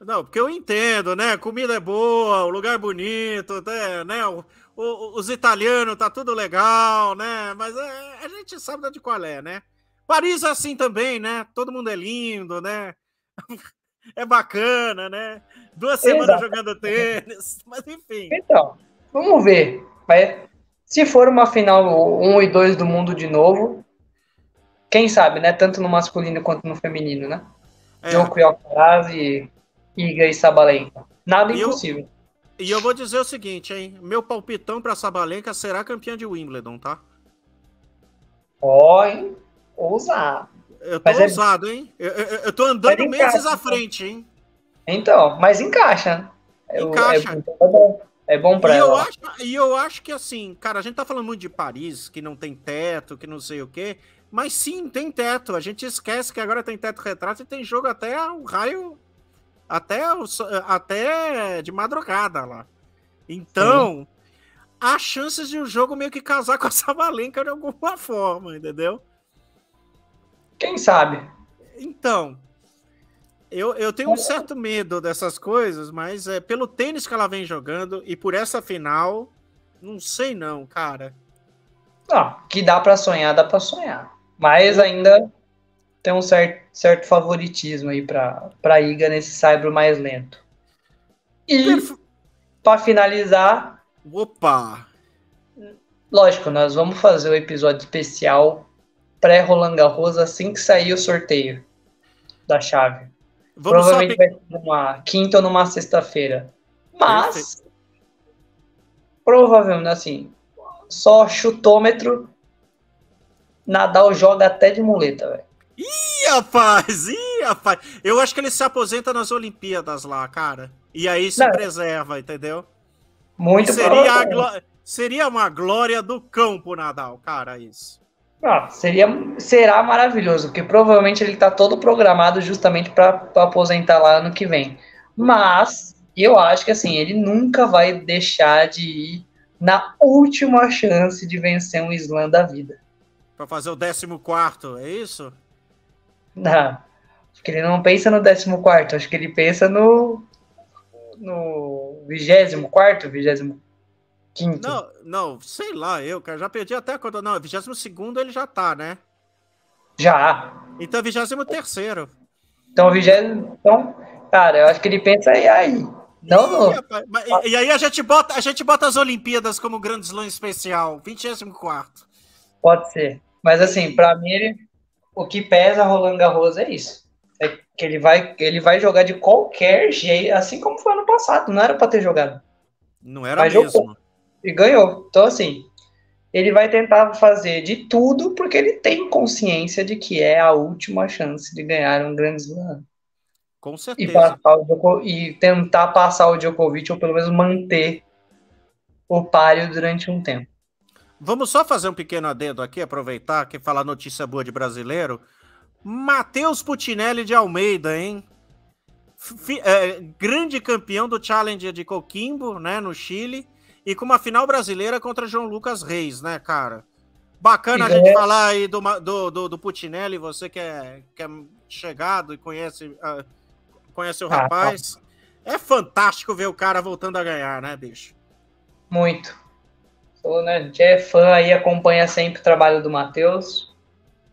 Não, porque eu entendo, né? Comida é boa, o lugar é bonito, né? né? O, o, os italianos tá tudo legal, né? Mas é, a gente sabe de qual é, né? Paris é assim também, né? Todo mundo é lindo, né? É bacana, né? Duas semanas Exato. jogando tênis, mas enfim. Então, vamos ver. Se for uma final 1 e 2 do mundo de novo, quem sabe, né? Tanto no masculino quanto no feminino, né? É. E Alcaraz e Iga e Sabalenka. Nada e impossível. Eu, e eu vou dizer o seguinte, hein? Meu palpitão para Sabalenka será campeã de Wimbledon, tá? Ó, oh, hein? Ousado. Eu tô mas é ousado, é... hein? Eu, eu, eu tô andando meses à frente, hein? Então, mas encaixa. É encaixa. É, é bom. É bom pra e ela. Eu acho, e eu acho que assim, cara, a gente tá falando muito de Paris, que não tem teto, que não sei o quê. Mas sim, tem teto. A gente esquece que agora tem teto retrato e tem jogo até o raio. Até, o, até de madrugada lá. Então, sim. há chances de o um jogo meio que casar com a Sabalenka de alguma forma, entendeu? Quem sabe? Então, Eu, eu tenho um certo medo dessas coisas, mas é pelo tênis que ela vem jogando e por essa final, não sei não, cara. Não, que dá para sonhar, dá para sonhar. Mas ainda tem um certo, certo favoritismo aí para para Iga nesse Saibro mais lento. E Perf... para finalizar, opa. Lógico, nós vamos fazer o um episódio especial pré-Roland Garros assim que sair o sorteio da chave. Vamos Provavelmente vai ser numa quinta ou numa sexta-feira. Mas, Perfeito. provavelmente, assim, só chutômetro, Nadal joga até de muleta, velho. Ih, rapaz! Ih, rapaz! Eu acho que ele se aposenta nas Olimpíadas lá, cara. E aí se Não. preserva, entendeu? Muito seria, seria uma glória do campo, Nadal, cara, isso. Ah, seria, será maravilhoso, porque provavelmente ele está todo programado justamente para aposentar lá ano que vem. Mas eu acho que assim, ele nunca vai deixar de ir na última chance de vencer um slam da vida. Para fazer o 14, é isso? Não. Acho que ele não pensa no 14, acho que ele pensa no no 24, 25 Quinto. Não, não, sei lá, eu, cara, já perdi até quando. Não, 22 ele já tá, né? Já. Então, 23. Então, 20. Então, cara, eu acho que ele pensa aí. aí. Não, não. E, e, aí a gente, bota, a gente bota as Olimpíadas como grande slam especial, 24. Pode ser. Mas assim, para mim, ele, o que pesa Roland Garros é isso. É que ele vai, ele vai jogar de qualquer jeito, assim como foi ano passado. Não era para ter jogado. Não era Mas mesmo. Jogou e ganhou. Então, assim, ele vai tentar fazer de tudo porque ele tem consciência de que é a última chance de ganhar um grande slam. Com certeza. E, e, tentar passar o Djokovic, ou pelo menos manter o páreo durante um tempo. Vamos só fazer um pequeno adendo aqui, aproveitar que falar notícia boa de brasileiro. Matheus Putinelli de Almeida, hein? F é, grande campeão do Challenger de Coquimbo, né, no Chile e com uma final brasileira contra João Lucas Reis, né, cara? Bacana a gente é... falar aí do, do, do, do, Putinelli, você que é, que é chegado e conhece, uh, conhece o ah, rapaz. Tá. É fantástico ver o cara voltando a ganhar, né, bicho? Muito. Sou, né, já é fã aí, acompanha sempre o trabalho do Matheus.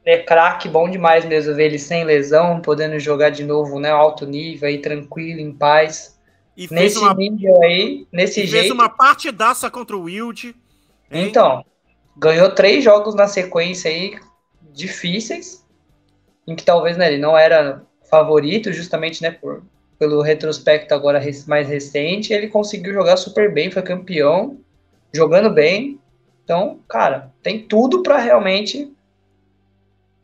É craque, bom demais mesmo ver ele sem lesão, podendo jogar de novo, né, alto nível aí, tranquilo, em paz. E nesse uma, nível aí, nesse jeito. Fez uma partidaça contra o Wild. Então, ganhou três jogos na sequência aí difíceis, em que talvez né, ele não era favorito, justamente né, por, pelo retrospecto agora mais recente, ele conseguiu jogar super bem, foi campeão, jogando bem. Então, cara, tem tudo para realmente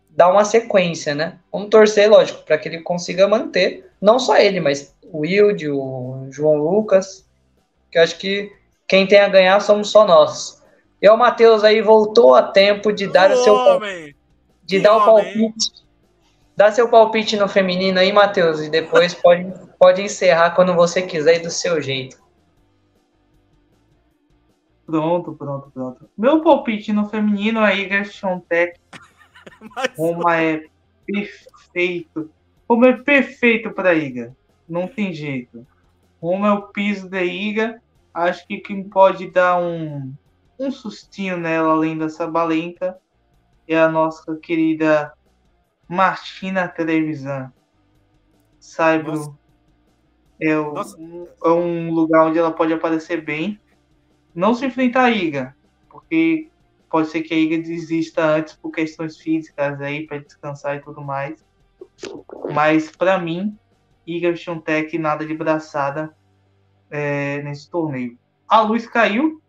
dar uma sequência, né? Vamos torcer, lógico, para que ele consiga manter, não só ele, mas o Wilde, o João Lucas, que eu acho que quem tem a ganhar somos só nós. E o Matheus aí voltou a tempo de dar o, o seu de dar o palpite. Dá seu palpite no feminino aí, Matheus, e depois pode, pode encerrar quando você quiser e do seu jeito. Pronto, pronto, pronto. Meu palpite no feminino aí, Tech. Roma é perfeito. Roma é perfeito para Iga não tem jeito. Roma é o piso da Iga. Acho que quem pode dar um, um sustinho nela, além dessa balenca, é a nossa querida Martina Trevisan. Saibro é, o, é um lugar onde ela pode aparecer bem. Não se enfrentar a Iga, porque pode ser que a Iga desista antes por questões físicas aí para descansar e tudo mais. Mas para mim, Iga Swiatek nada de braçada é, nesse torneio. A luz caiu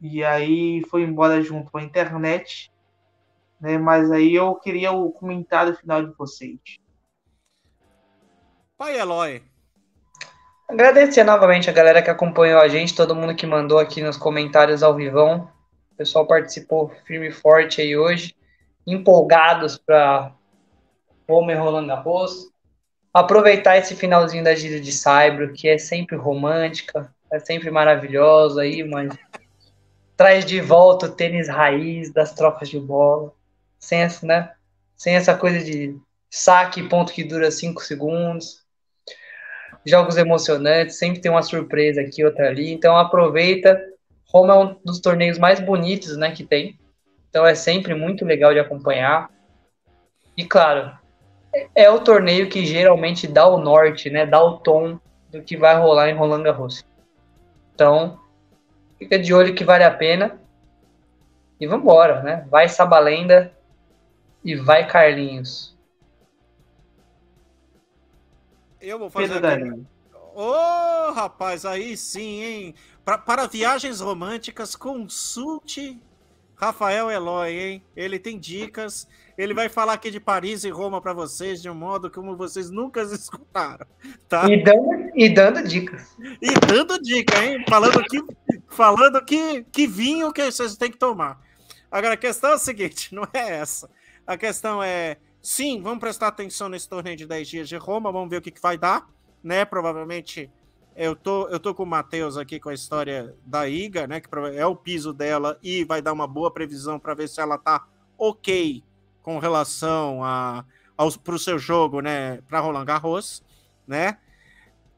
e aí foi embora junto com a internet, né? Mas aí eu queria o comentário final de vocês. Pai Eloy. Agradecer novamente a galera que acompanhou a gente, todo mundo que mandou aqui nos comentários ao vivão. O pessoal participou firme e forte aí hoje, empolgados para Homer Roland Garros aproveitar esse finalzinho da gira de Saibro, que é sempre romântica, é sempre maravilhosa aí, mas traz de volta o tênis raiz das trocas de bola, sem essa, né? Sem essa coisa de saque ponto que dura 5 segundos. jogos emocionantes, sempre tem uma surpresa aqui, outra ali. Então aproveita. Roma é um dos torneios mais bonitos, né, que tem. Então é sempre muito legal de acompanhar. E claro, é o torneio que geralmente dá o norte, né, dá o tom do que vai rolar em Roland Garros. Então, fica de olho que vale a pena. E vambora, né? Vai Sabalenda e vai Carlinhos. Eu vou fazer Pedro Ô, oh, rapaz, aí sim, hein? Pra, para viagens românticas, consulte Rafael Eloy, hein? Ele tem dicas. Ele vai falar aqui de Paris e Roma para vocês de um modo como vocês nunca escutaram, tá? E dando, e dando dicas. E dando dica, hein? Falando que, falando que, que vinho que vocês têm que tomar. Agora, a questão é a seguinte, não é essa. A questão é, sim, vamos prestar atenção nesse torneio de 10 dias de Roma, vamos ver o que, que vai dar, né? Provavelmente eu tô, eu tô com o Matheus aqui com a história da Iga, né? Que é o piso dela e vai dar uma boa previsão para ver se ela tá ok com relação a, para o seu jogo, né? Para Roland Garros, né?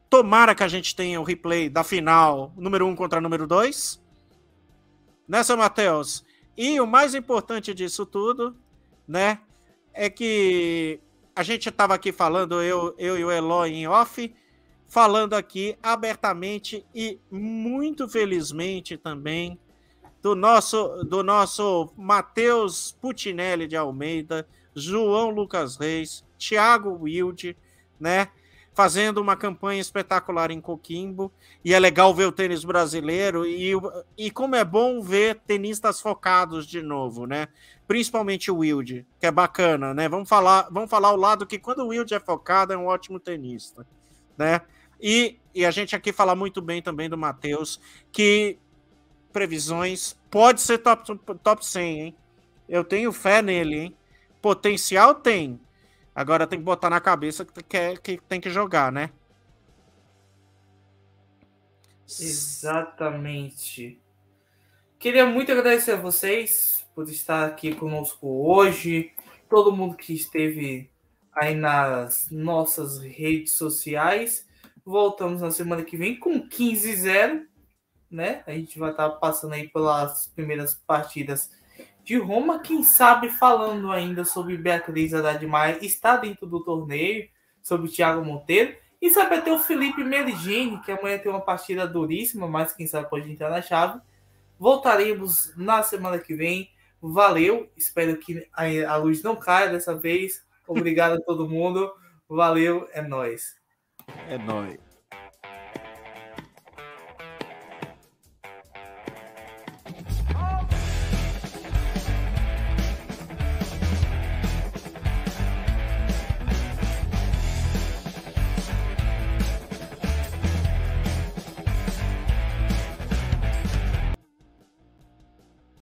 Tomara que a gente tenha o replay da final número 1 um contra número 2. Nessa, né, Matheus? E o mais importante disso tudo, né? É que a gente estava aqui falando, eu, eu e o Eloy em off, falando aqui abertamente e muito felizmente também do nosso do nosso Matheus Putinelli de Almeida, João Lucas Reis, Thiago Wilde, né? Fazendo uma campanha espetacular em Coquimbo, e é legal ver o tênis brasileiro, e, e como é bom ver tenistas focados de novo, né? Principalmente o Wilde, que é bacana, né? Vamos falar, vamos falar o lado que quando o Wilde é focado, é um ótimo tenista, né? E, e a gente aqui fala muito bem também do Matheus, que previsões pode ser top, top 100, hein? Eu tenho fé nele, hein? Potencial tem. Agora tem que botar na cabeça que, que, que tem que jogar, né? Exatamente. Queria muito agradecer a vocês por estar aqui conosco hoje. Todo mundo que esteve aí nas nossas redes sociais. Voltamos na semana que vem com 15-0, né? A gente vai estar passando aí pelas primeiras partidas de Roma, quem sabe falando ainda sobre Beatriz Haddad Maia, está dentro do torneio, sobre Thiago Monteiro, e sabe até o Felipe Meligeni, que amanhã tem uma partida duríssima, mas quem sabe pode entrar na chave. Voltaremos na semana que vem. Valeu, espero que a luz não caia dessa vez. Obrigado a todo mundo. Valeu, é nóis. É nóis.